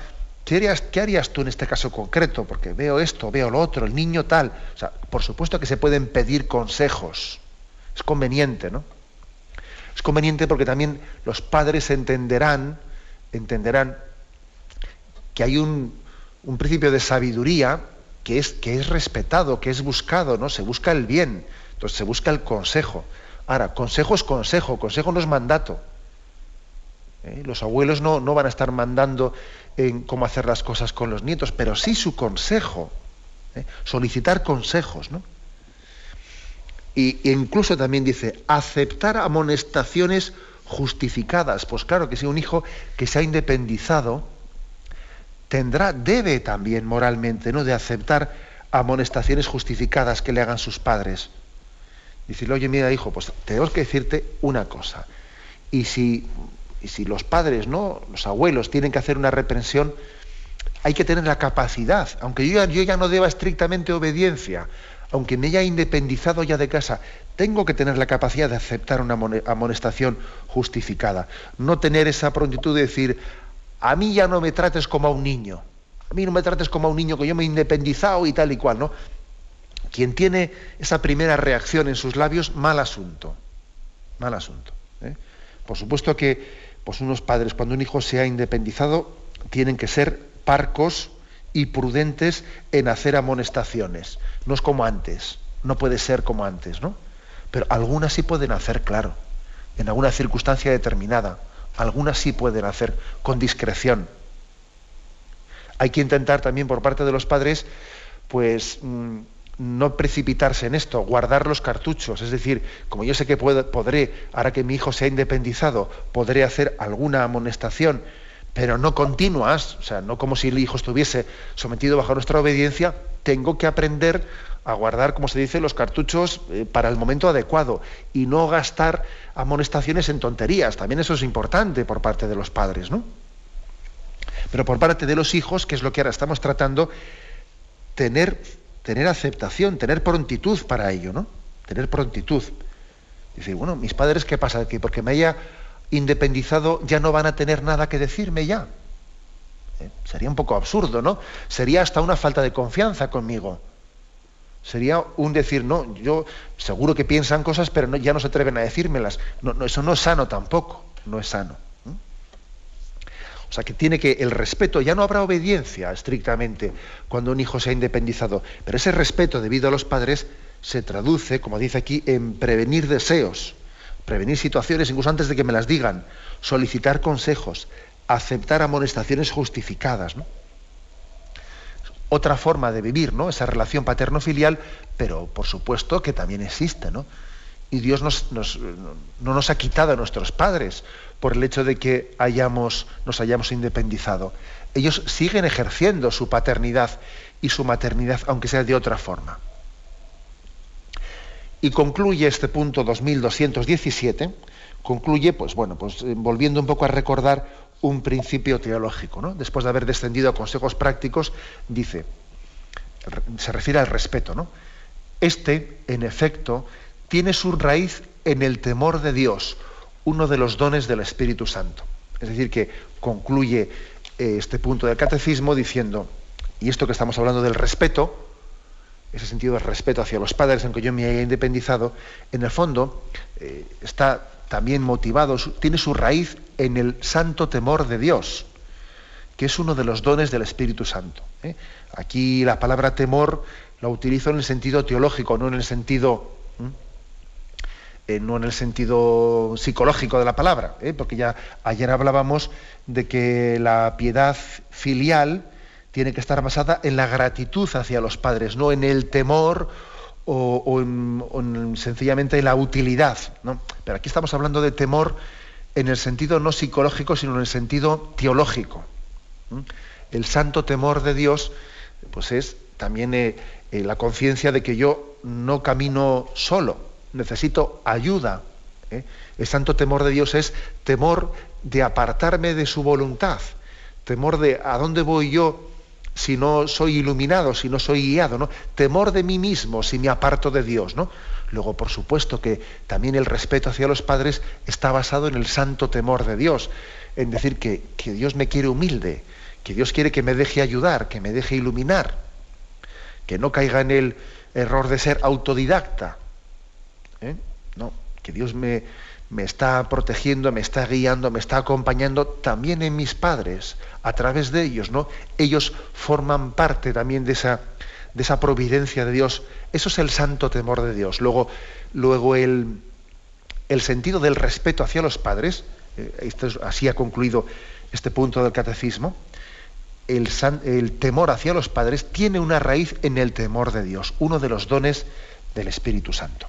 ¿qué harías, ¿qué harías tú en este caso concreto? Porque veo esto, veo lo otro, el niño tal. O sea, por supuesto que se pueden pedir consejos. Es conveniente, ¿no? Es conveniente porque también los padres entenderán, entenderán que hay un, principio de sabiduría que es, que es respetado, que es buscado, ¿no? Se busca el bien, entonces se busca el consejo. Ahora, consejo es consejo, consejo no es mandato. ¿Eh? Los abuelos no, van a estar mandando en cómo hacer las cosas con los nietos, pero sí su consejo. ¿eh? Solicitar consejos, ¿no? Y, e incluso también dice, aceptar amonestaciones justificadas. Pues claro que si un hijo que se ha independizado, tendrá, debe también moralmente, ¿no? de aceptar amonestaciones justificadas que le hagan sus padres. Decirle, oye, mira, hijo, pues tenemos que decirte una cosa. Y si, si los padres, ¿no? Los abuelos tienen que hacer una reprensión, hay que tener la capacidad, aunque yo ya, yo ya no deba estrictamente obediencia, aunque me haya independizado ya de casa, tengo que tener la capacidad de aceptar una amonestación justificada. No tener esa prontitud de decir, a mí ya no me trates como a un niño. A mí no me trates como a un niño que yo me he independizado y tal y cual, ¿no? Quien tiene esa primera reacción en sus labios, mal asunto. Mal asunto. ¿eh? Por supuesto que pues unos padres, cuando un hijo se ha independizado, tienen que ser parcos y prudentes en hacer amonestaciones. No es como antes, no puede ser como antes, ¿no? Pero algunas sí pueden hacer, claro, en alguna circunstancia determinada. Algunas sí pueden hacer con discreción. Hay que intentar también por parte de los padres, pues mm, no precipitarse en esto, guardar los cartuchos. Es decir, como yo sé que podré, ahora que mi hijo se ha independizado, podré hacer alguna amonestación, pero no continuas, o sea, no como si el hijo estuviese sometido bajo nuestra obediencia, tengo que aprender a guardar, como se dice, los cartuchos eh, para el momento adecuado y no gastar amonestaciones en tonterías. También eso es importante por parte de los padres, ¿no? Pero por parte de los hijos, que es lo que ahora estamos tratando, tener, tener aceptación, tener prontitud para ello, ¿no? Tener prontitud. Dice, bueno, mis padres, ¿qué pasa? Que porque me haya independizado ya no van a tener nada que decirme ya. ¿Eh? Sería un poco absurdo, ¿no? Sería hasta una falta de confianza conmigo. Sería un decir, no, yo seguro que piensan cosas, pero ya no se atreven a decírmelas. No, no, eso no es sano tampoco, no es sano. O sea, que tiene que el respeto, ya no habrá obediencia estrictamente cuando un hijo se ha independizado, pero ese respeto debido a los padres se traduce, como dice aquí, en prevenir deseos, prevenir situaciones incluso antes de que me las digan, solicitar consejos, aceptar amonestaciones justificadas. Otra forma de vivir ¿no? esa relación paterno-filial, pero por supuesto que también existe. ¿no? Y Dios no nos ha quitado a nuestros padres por el hecho de que hayamos, nos hayamos independizado. Ellos siguen ejerciendo su paternidad y su maternidad, aunque sea de otra forma. Y concluye este punto 2217, concluye, pues bueno, pues eh, volviendo un poco a recordar un principio teológico, ¿no? Después de haber descendido a consejos prácticos, dice, se refiere al respeto, ¿no? Este, en efecto, tiene su raíz en el temor de Dios, uno de los dones del Espíritu Santo. Es decir, que concluye eh, este punto del catecismo diciendo, y esto que estamos hablando del respeto, ese sentido de respeto hacia los padres en que yo me haya independizado, en el fondo eh, está también motivado, tiene su raíz en el santo temor de Dios, que es uno de los dones del Espíritu Santo. ¿eh? Aquí la palabra temor la utilizo en el sentido teológico, no en el sentido eh, no en el sentido psicológico de la palabra, ¿eh? porque ya ayer hablábamos de que la piedad filial tiene que estar basada en la gratitud hacia los padres, no en el temor o, en, sencillamente en la utilidad. Pero aquí estamos hablando de temor en el sentido no psicológico, sino en el sentido teológico. El santo temor de Dios, pues es también eh, la conciencia de que yo no camino solo, necesito ayuda. ¿eh? El santo temor de Dios es temor de apartarme de su voluntad, temor de a dónde voy yo si no soy iluminado, si no soy guiado, ¿no? Temor de mí mismo si me aparto de Dios, ¿no? Luego, por supuesto que también el respeto hacia los padres está basado en el santo temor de Dios, en decir que, que Dios me quiere humilde, que Dios quiere que me deje ayudar, que me deje iluminar, que no caiga en el error de ser autodidacta, ¿eh? No, que Dios me, me está protegiendo, me está guiando, me está acompañando también en mis padres, a través de ellos, ¿no? Ellos forman parte también de esa, de esa providencia de Dios. Eso es el santo temor de Dios. Luego, luego el, el sentido del respeto hacia los padres, eh, esto así ha concluido este punto del catecismo, el, el temor hacia los padres tiene una raíz en el temor de Dios, uno de los dones del Espíritu Santo.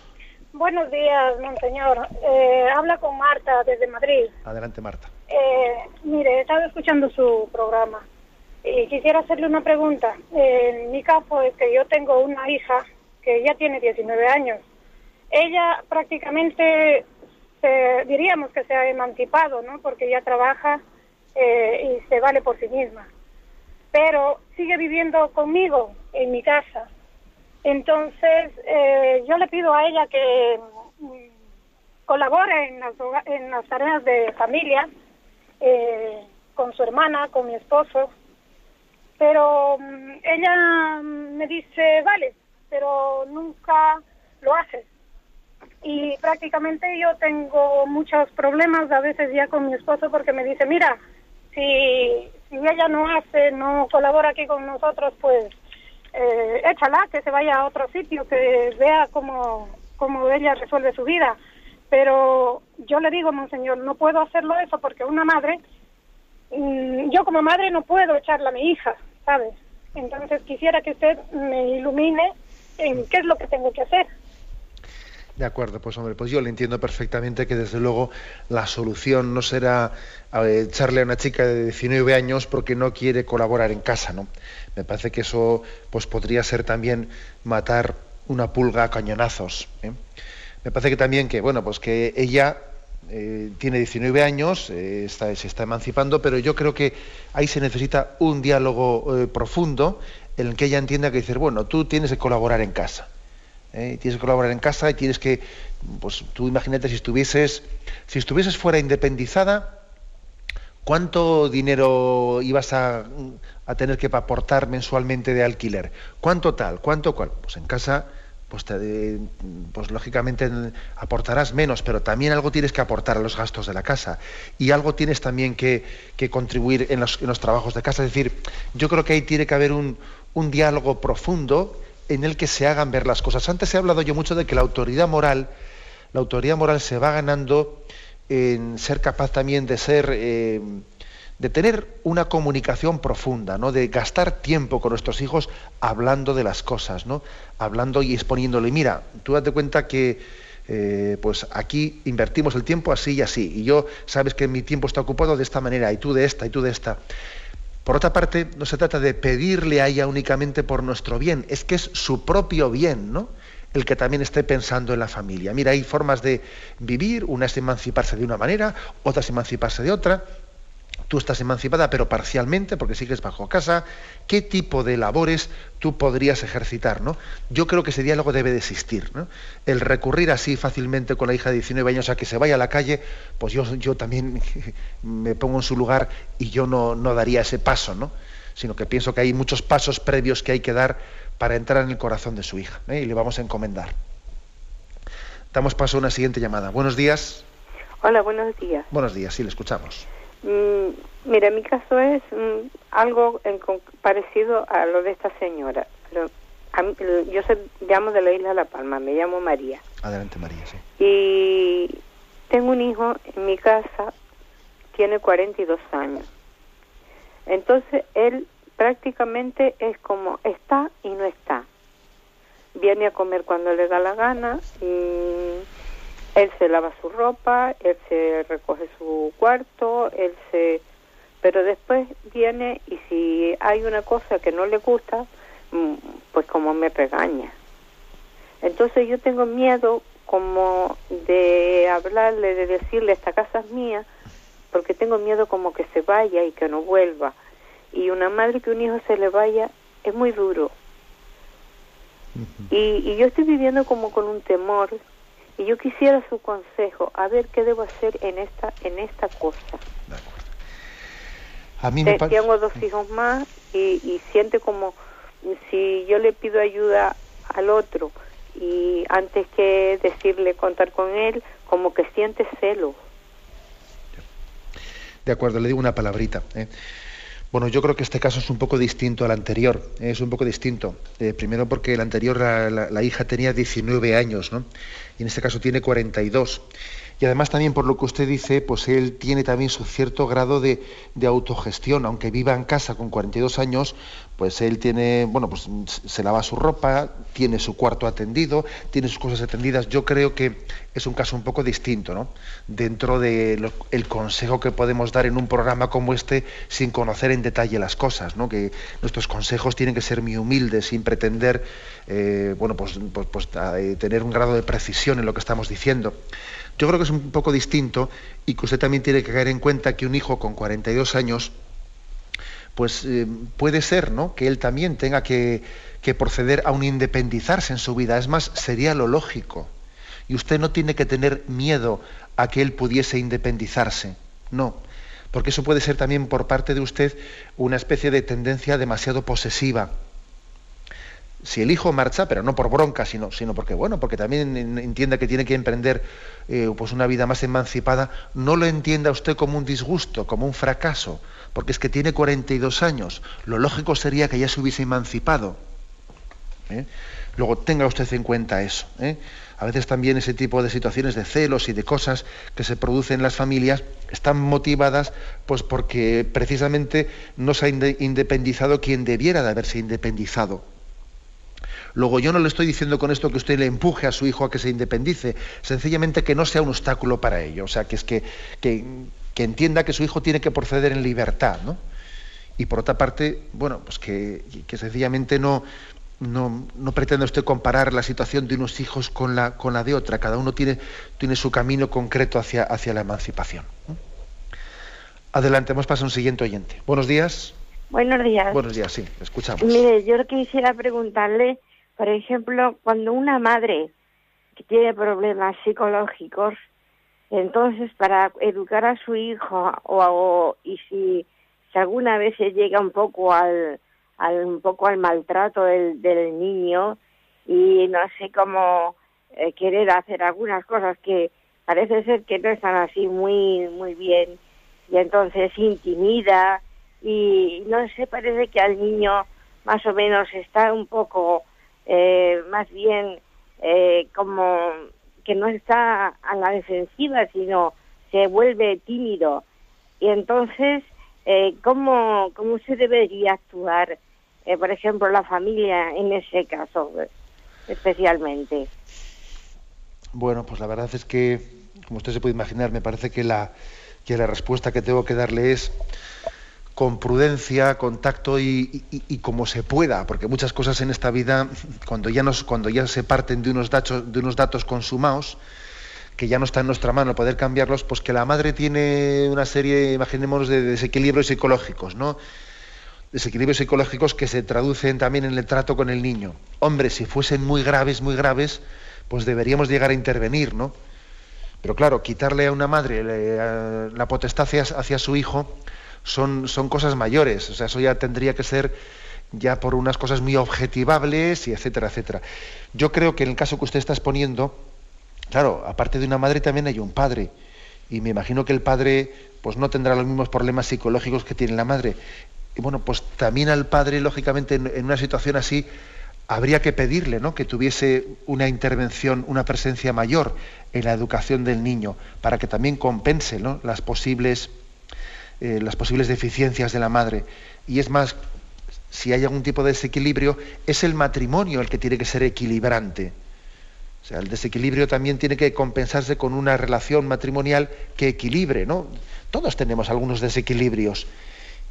Buenos días, monseñor. Eh, habla con Marta desde Madrid. Adelante, Marta. Eh, mire, he estado escuchando su programa y quisiera hacerle una pregunta. en mi caso es que yo tengo una hija que ya tiene 19 años. Ella prácticamente diríamos que se ha emancipado, ¿no? Porque ya trabaja eh, y se vale por sí misma. pero sigue viviendo conmigo en mi casa. Entonces, eh, yo le pido a ella que mm, colabore en las, en las tareas de familia, eh, con su hermana, con mi esposo, pero mm, ella me dice, vale, pero nunca lo hace. Y prácticamente yo tengo muchos problemas a veces ya con mi esposo porque me dice, mira, si, si ella no hace, no colabora aquí con nosotros, pues eh, échala, que se vaya a otro sitio, que vea cómo, cómo ella resuelve su vida. Pero yo le digo, monseñor, no puedo hacerlo eso porque una madre, mm, yo como madre no puedo echarla a mi hija, ¿sabes? Entonces quisiera que usted me ilumine en qué es lo que tengo que hacer. De acuerdo, pues hombre, pues yo le entiendo perfectamente que desde luego la solución no será echarle a una chica de 19 años porque no quiere colaborar en casa, ¿no? Me parece que eso pues podría ser también matar una pulga a cañonazos. ¿eh? Me parece que también que, bueno, pues que ella eh, tiene 19 años, eh, se está emancipando, pero yo creo que ahí se necesita un diálogo profundo en el que ella entienda que dice, bueno, tú tienes que colaborar en casa tienes que colaborar en casa y tienes que, pues tú imagínate si si estuvieses fuera independizada, ¿cuánto dinero ibas a, tener que aportar mensualmente de alquiler? ¿Cuánto tal? ¿Cuánto cual? Pues en casa, pues, te, pues lógicamente aportarás menos, pero también algo tienes que aportar a los gastos de la casa y algo tienes también que, contribuir en los, en los, trabajos de casa. Es decir, yo creo que ahí tiene que haber un, un diálogo profundo en el que se hagan ver las cosas. Antes he hablado yo mucho de que la autoridad moral, la autoridad moral se va ganando en ser capaz también de ser, eh, de tener una comunicación profunda, ¿no? de gastar tiempo con nuestros hijos hablando de las cosas, ¿no? hablando y exponiéndole, mira, tú date cuenta que eh, pues aquí invertimos el tiempo así y así, y yo sabes que mi tiempo está ocupado de esta manera, y tú de esta, y tú de esta. Por otra parte, no se trata de pedirle a ella únicamente por nuestro bien, es que es su propio bien, ¿no? El que también esté pensando en la familia. Mira, hay formas de vivir, una es emanciparse de una manera, otra es emanciparse de otra tú estás emancipada, pero parcialmente, porque sigues bajo casa, qué tipo de labores tú podrías ejercitar, ¿no? Yo creo que ese diálogo debe de existir, ¿no? El recurrir así fácilmente con la hija de 19 años a que se vaya a la calle, pues yo, yo también me pongo en su lugar y yo no, no daría ese paso, ¿no? Sino que pienso que hay muchos pasos previos que hay que dar para entrar en el corazón de su hija, ¿eh? y le vamos a encomendar. Damos paso a una siguiente llamada. Buenos días. Hola, buenos días. Buenos días, sí, le escuchamos. Mm, mira, mi caso es mm, algo en, parecido a lo de esta señora. Pero yo se, llamo de la isla de La Palma, me llamo María. Adelante, María, sí. Y tengo un hijo en mi casa, tiene 42 años. Entonces, él prácticamente es como está y no está. Viene a comer cuando le da la gana y él se lava su ropa, él se recoge su cuarto, él se... Pero después viene y si hay una cosa que no le gusta, mm, pues como me regaña. Entonces yo tengo miedo como de hablarle, de decirle, esta casa es mía, porque tengo miedo como que se vaya y que no vuelva. Y una madre que un hijo se le vaya es muy duro. y, y yo estoy viviendo como con un temor y yo quisiera su consejo, a ver qué debo hacer en esta, en esta cosa. A mí me Tengo dos hijos más y, y siente como si yo le pido ayuda al otro y antes que decirle contar con él, como que siente celo. De acuerdo, le digo una palabrita. ¿eh? Bueno, yo creo que este caso es un poco distinto al anterior. Es un poco distinto. Eh, primero porque el anterior, la, hija tenía 19 años, ¿no? Y en este caso tiene 42. Y además también por lo que usted dice, pues él tiene también su cierto grado de, autogestión, aunque viva en casa con 42 años, pues él tiene, bueno, pues se lava su ropa, tiene su cuarto atendido, tiene sus cosas atendidas. Yo creo que es un caso un poco distinto, ¿no? Dentro del consejo que podemos dar en un programa como este sin conocer en detalle las cosas, ¿no? Que nuestros consejos tienen que ser muy humildes, sin pretender, eh, bueno, pues, pues, pues eh, tener un grado de precisión en lo que estamos diciendo. Yo creo que es un poco distinto y que usted también tiene que caer en cuenta que un hijo con 42 años pues eh, puede ser ¿no? que él también tenga que, que proceder a un independizarse en su vida. Es más, sería lo lógico. Y usted no tiene que tener miedo a que él pudiese independizarse. No, porque eso puede ser también por parte de usted una especie de tendencia demasiado posesiva si el hijo marcha, pero no por bronca, sino, sino porque, bueno, porque también entienda que tiene que emprender eh, pues una vida más emancipada, no lo entienda usted como un disgusto, como un fracaso, porque es que tiene 42 años. Lo lógico sería que ya se hubiese emancipado. ¿eh? Luego tenga usted en cuenta eso. ¿eh? A veces también ese tipo de situaciones de celos y de cosas que se producen en las familias están motivadas pues porque precisamente no se ha independizado quien debiera de haberse independizado. Luego yo no le estoy diciendo con esto que usted le empuje a su hijo a que se independice, sencillamente que no sea un obstáculo para ello, o sea, que es que, que, entienda que su hijo tiene que proceder en libertad, ¿no? Y por otra parte, bueno, pues que, sencillamente no, no, no, pretenda usted comparar la situación de unos hijos con la, con la de otra. Cada uno tiene, tiene su camino concreto hacia, hacia la emancipación. Adelante, hemos pasado a un siguiente oyente. Buenos días. Buenos días. Buenos días, sí, escuchamos. Mire, yo quisiera preguntarle por ejemplo, cuando una madre tiene problemas psicológicos, entonces para educar a su hijo o, y si, alguna vez se llega un poco al, un poco al maltrato del, del niño y no sé cómo eh, querer hacer algunas cosas que parece ser que no están así muy muy bien y entonces intimida y no sé parece que al niño más o menos está un poco eh, más bien eh, como que no está a la defensiva, sino se vuelve tímido. Y entonces, eh, ¿cómo, ¿cómo se debería actuar, eh, por ejemplo, la familia en ese caso, especialmente? Bueno, pues la verdad es que, como usted se puede imaginar, me parece que la, que la respuesta que tengo que darle es con prudencia, con tacto y, como se pueda, porque muchas cosas en esta vida, cuando ya, nos, cuando ya se parten de unos, datos, de consumados, que ya no está en nuestra mano poder cambiarlos, pues que la madre tiene una serie, imaginémonos, de desequilibrios psicológicos, ¿no? Desequilibrios psicológicos que se traducen también en el trato con el niño. Hombre, si fuesen muy graves, muy graves, pues deberíamos llegar a intervenir, ¿no? Pero claro, quitarle a una madre eh, la potestad hacia su hijo, son, son cosas mayores, o sea, eso ya tendría que ser ya por unas cosas muy objetivables y etcétera, etcétera. Yo creo que en el caso que usted está exponiendo, claro, aparte de una madre también hay un padre. Y me imagino que el padre pues no tendrá los mismos problemas psicológicos que tiene la madre. Y bueno, pues también al padre, lógicamente, en, una situación así, habría que pedirle ¿no? que tuviese una intervención, una presencia mayor en la educación del niño, para que también compense ¿no? las posibles eh, las posibles deficiencias de la madre. Y es más, si hay algún tipo de desequilibrio, es el matrimonio el que tiene que ser equilibrante. O sea, el desequilibrio también tiene que compensarse con una relación matrimonial que equilibre, ¿no? Todos tenemos algunos desequilibrios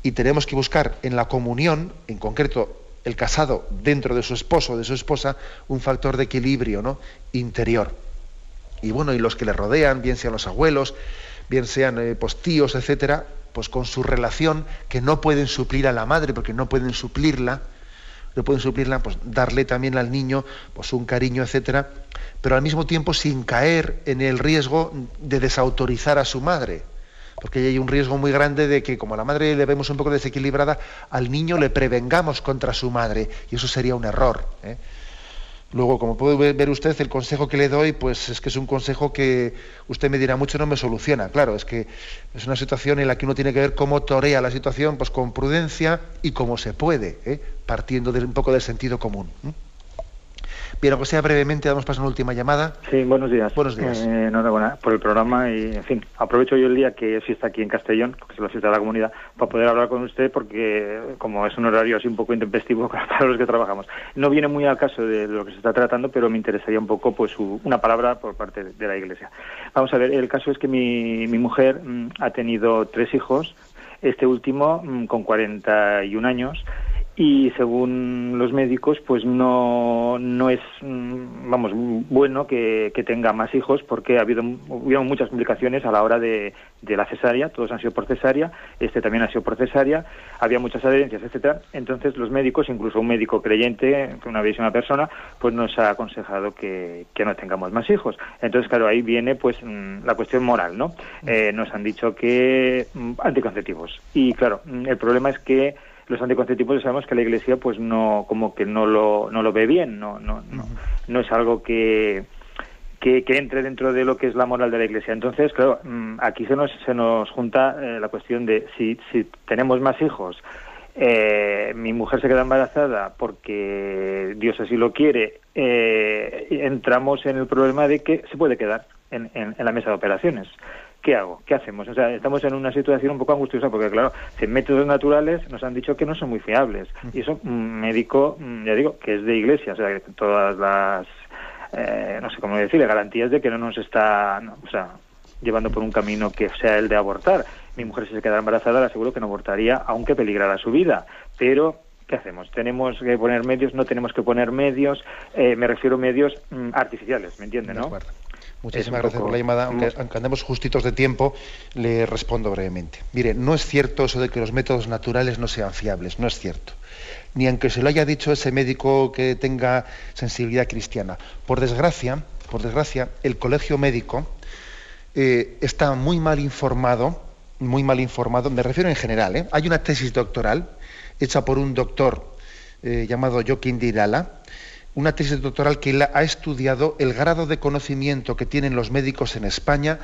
y tenemos que buscar en la comunión, en concreto el casado dentro de su esposo o de su esposa, un factor de equilibrio ¿no? interior. Y bueno, y los que le rodean, bien sean los abuelos, bien sean eh, pues, tíos, etcétera, pues con su relación que no pueden suplir a la madre porque no pueden suplirla, no pueden suplirla, pues darle también al niño pues un cariño, etcétera, pero al mismo tiempo sin caer en el riesgo de desautorizar a su madre. Porque hay un riesgo muy grande de que, como a la madre le vemos un poco desequilibrada, al niño le prevengamos contra su madre. Y eso sería un error. ¿eh? Luego, como puede ver usted, el consejo que le doy, pues es que es un consejo que usted me dirá mucho no me soluciona. Claro, es que es una situación en la que uno tiene que ver cómo torea la situación, pues con prudencia y como se puede, ¿eh? partiendo un poco del sentido común. Bien, aunque sea brevemente, damos paso a una última llamada. Sí, buenos días. Buenos días. Eh, enhorabuena por el programa y, en fin, aprovecho yo el día que sí está aquí en Castellón, porque es la fiesta de la comunidad, para poder hablar con usted, porque como es un horario así un poco intempestivo para los que trabajamos. No viene muy al caso de lo que se está tratando, pero me interesaría un poco pues una palabra por parte de la Iglesia. Vamos a ver, el caso es que mi, mi mujer mm, ha tenido tres hijos, este último mm, con 41 años, y según los médicos pues no no, es, mm, vamos, bueno que, que tenga más hijos porque ha habido, hubo muchas complicaciones a la hora de, de la cesárea, todos han sido por cesárea, este también ha sido por cesárea, había muchas adherencias, etcétera. Entonces los médicos, incluso un médico creyente, una bellísima persona, pues nos ha aconsejado que, que no tengamos más hijos. Entonces, claro, ahí viene pues mm, la cuestión moral, ¿no? Eh, nos han dicho que mm, anticonceptivos. Y claro, mm, el problema es que los anticonceptivos sabemos que la Iglesia pues no como que no lo, no lo ve bien, no no no, no es algo que que, entre dentro de lo que es la moral de la Iglesia. Entonces, claro, mm, aquí se nos, se nos junta eh, la cuestión de si, si tenemos más hijos, eh, mi mujer se queda embarazada porque Dios así lo quiere, eh, entramos en el problema de que se puede quedar en, en, la mesa de operaciones. ¿Qué hago? ¿Qué hacemos? O sea, estamos en una situación un poco angustiosa porque, claro, sin métodos naturales nos han dicho que no son muy fiables. Y eso, un médico, mm, ya digo, que es de iglesia, o sea, que todas las eh, no sé cómo decirle, garantías de que no nos está, o sea, llevando por un camino que sea el de abortar. Mi mujer si se queda embarazada, le aseguro que no abortaría, aunque peligrara su vida. Pero ¿qué hacemos? ¿Tenemos que poner medios? ¿No tenemos que poner medios? Eh, me refiero a medios mm, artificiales, ¿me entiende, no? Muchísimas gracias por la llamada. Aunque, aunque, andemos justitos de tiempo, le respondo brevemente. Mire, no es cierto eso de que los métodos naturales no sean fiables, no es cierto ni aunque se lo haya dicho ese médico que tenga sensibilidad cristiana. Por desgracia, por desgracia, el colegio médico eh, está muy mal informado, muy mal informado, me refiero en general, ¿eh? hay una tesis doctoral hecha por un doctor eh, llamado Joaquín Dirala, una tesis doctoral que ha estudiado el grado de conocimiento que tienen los médicos en España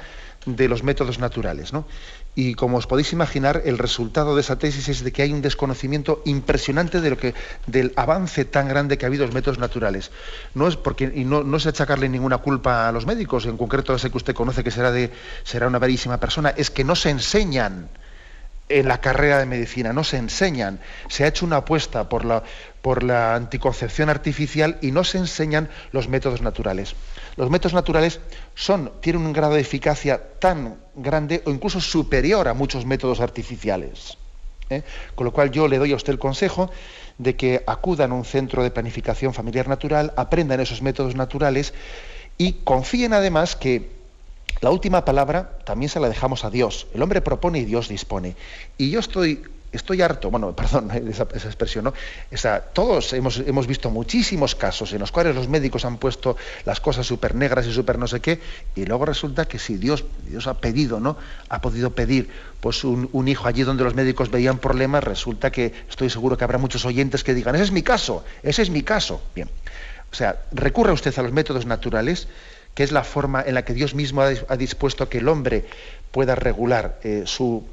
de los métodos naturales. ¿no? Y como os podéis imaginar, el resultado de esa tesis es de que hay un desconocimiento impresionante de lo que, del avance tan grande que ha habido en los métodos naturales. No es porque, y no, no es achacarle ninguna culpa a los médicos, en concreto a ese que usted conoce que será, de, será una verísima persona, es que no se enseñan en la carrera de medicina, no se enseñan. Se ha hecho una apuesta por la, anticoncepción artificial y no se enseñan los métodos naturales. Los métodos naturales tienen un grado de eficacia tan grande o incluso superior a muchos métodos artificiales. ¿eh? Con lo cual yo le doy a usted el consejo de que acudan a un centro de planificación familiar natural, aprendan esos métodos naturales y confíen además que la última palabra también se la dejamos a Dios. El hombre propone y Dios dispone. Y yo estoy estoy harto, bueno, perdón esa, expresión, ¿no? todos hemos, hemos, visto muchísimos casos en los cuales los médicos han puesto las cosas súper negras y súper no sé qué, y luego resulta que si Dios, Dios ha pedido, ¿no? Ha podido pedir pues un, un, hijo allí donde los médicos veían problemas, resulta que estoy seguro que habrá muchos oyentes que digan, ese es mi caso, ese es mi caso. Bien. O sea, recurra usted a los métodos naturales, que es la forma en la que Dios mismo ha, dispuesto que el hombre pueda regular eh, su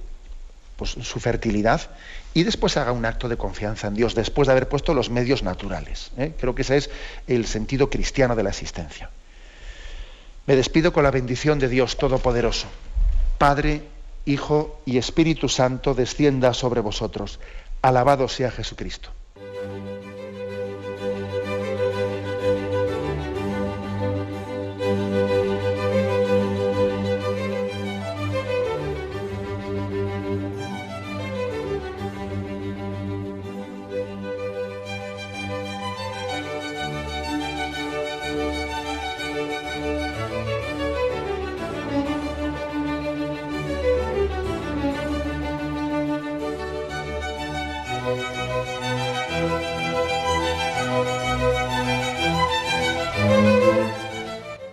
pues, su fertilidad y después haga un acto de confianza en Dios, después de haber puesto los medios naturales. ¿eh? Creo que ese es el sentido cristiano de la existencia. Me despido con la bendición de Dios Todopoderoso. Padre, Hijo y Espíritu Santo descienda sobre vosotros. Alabado sea Jesucristo.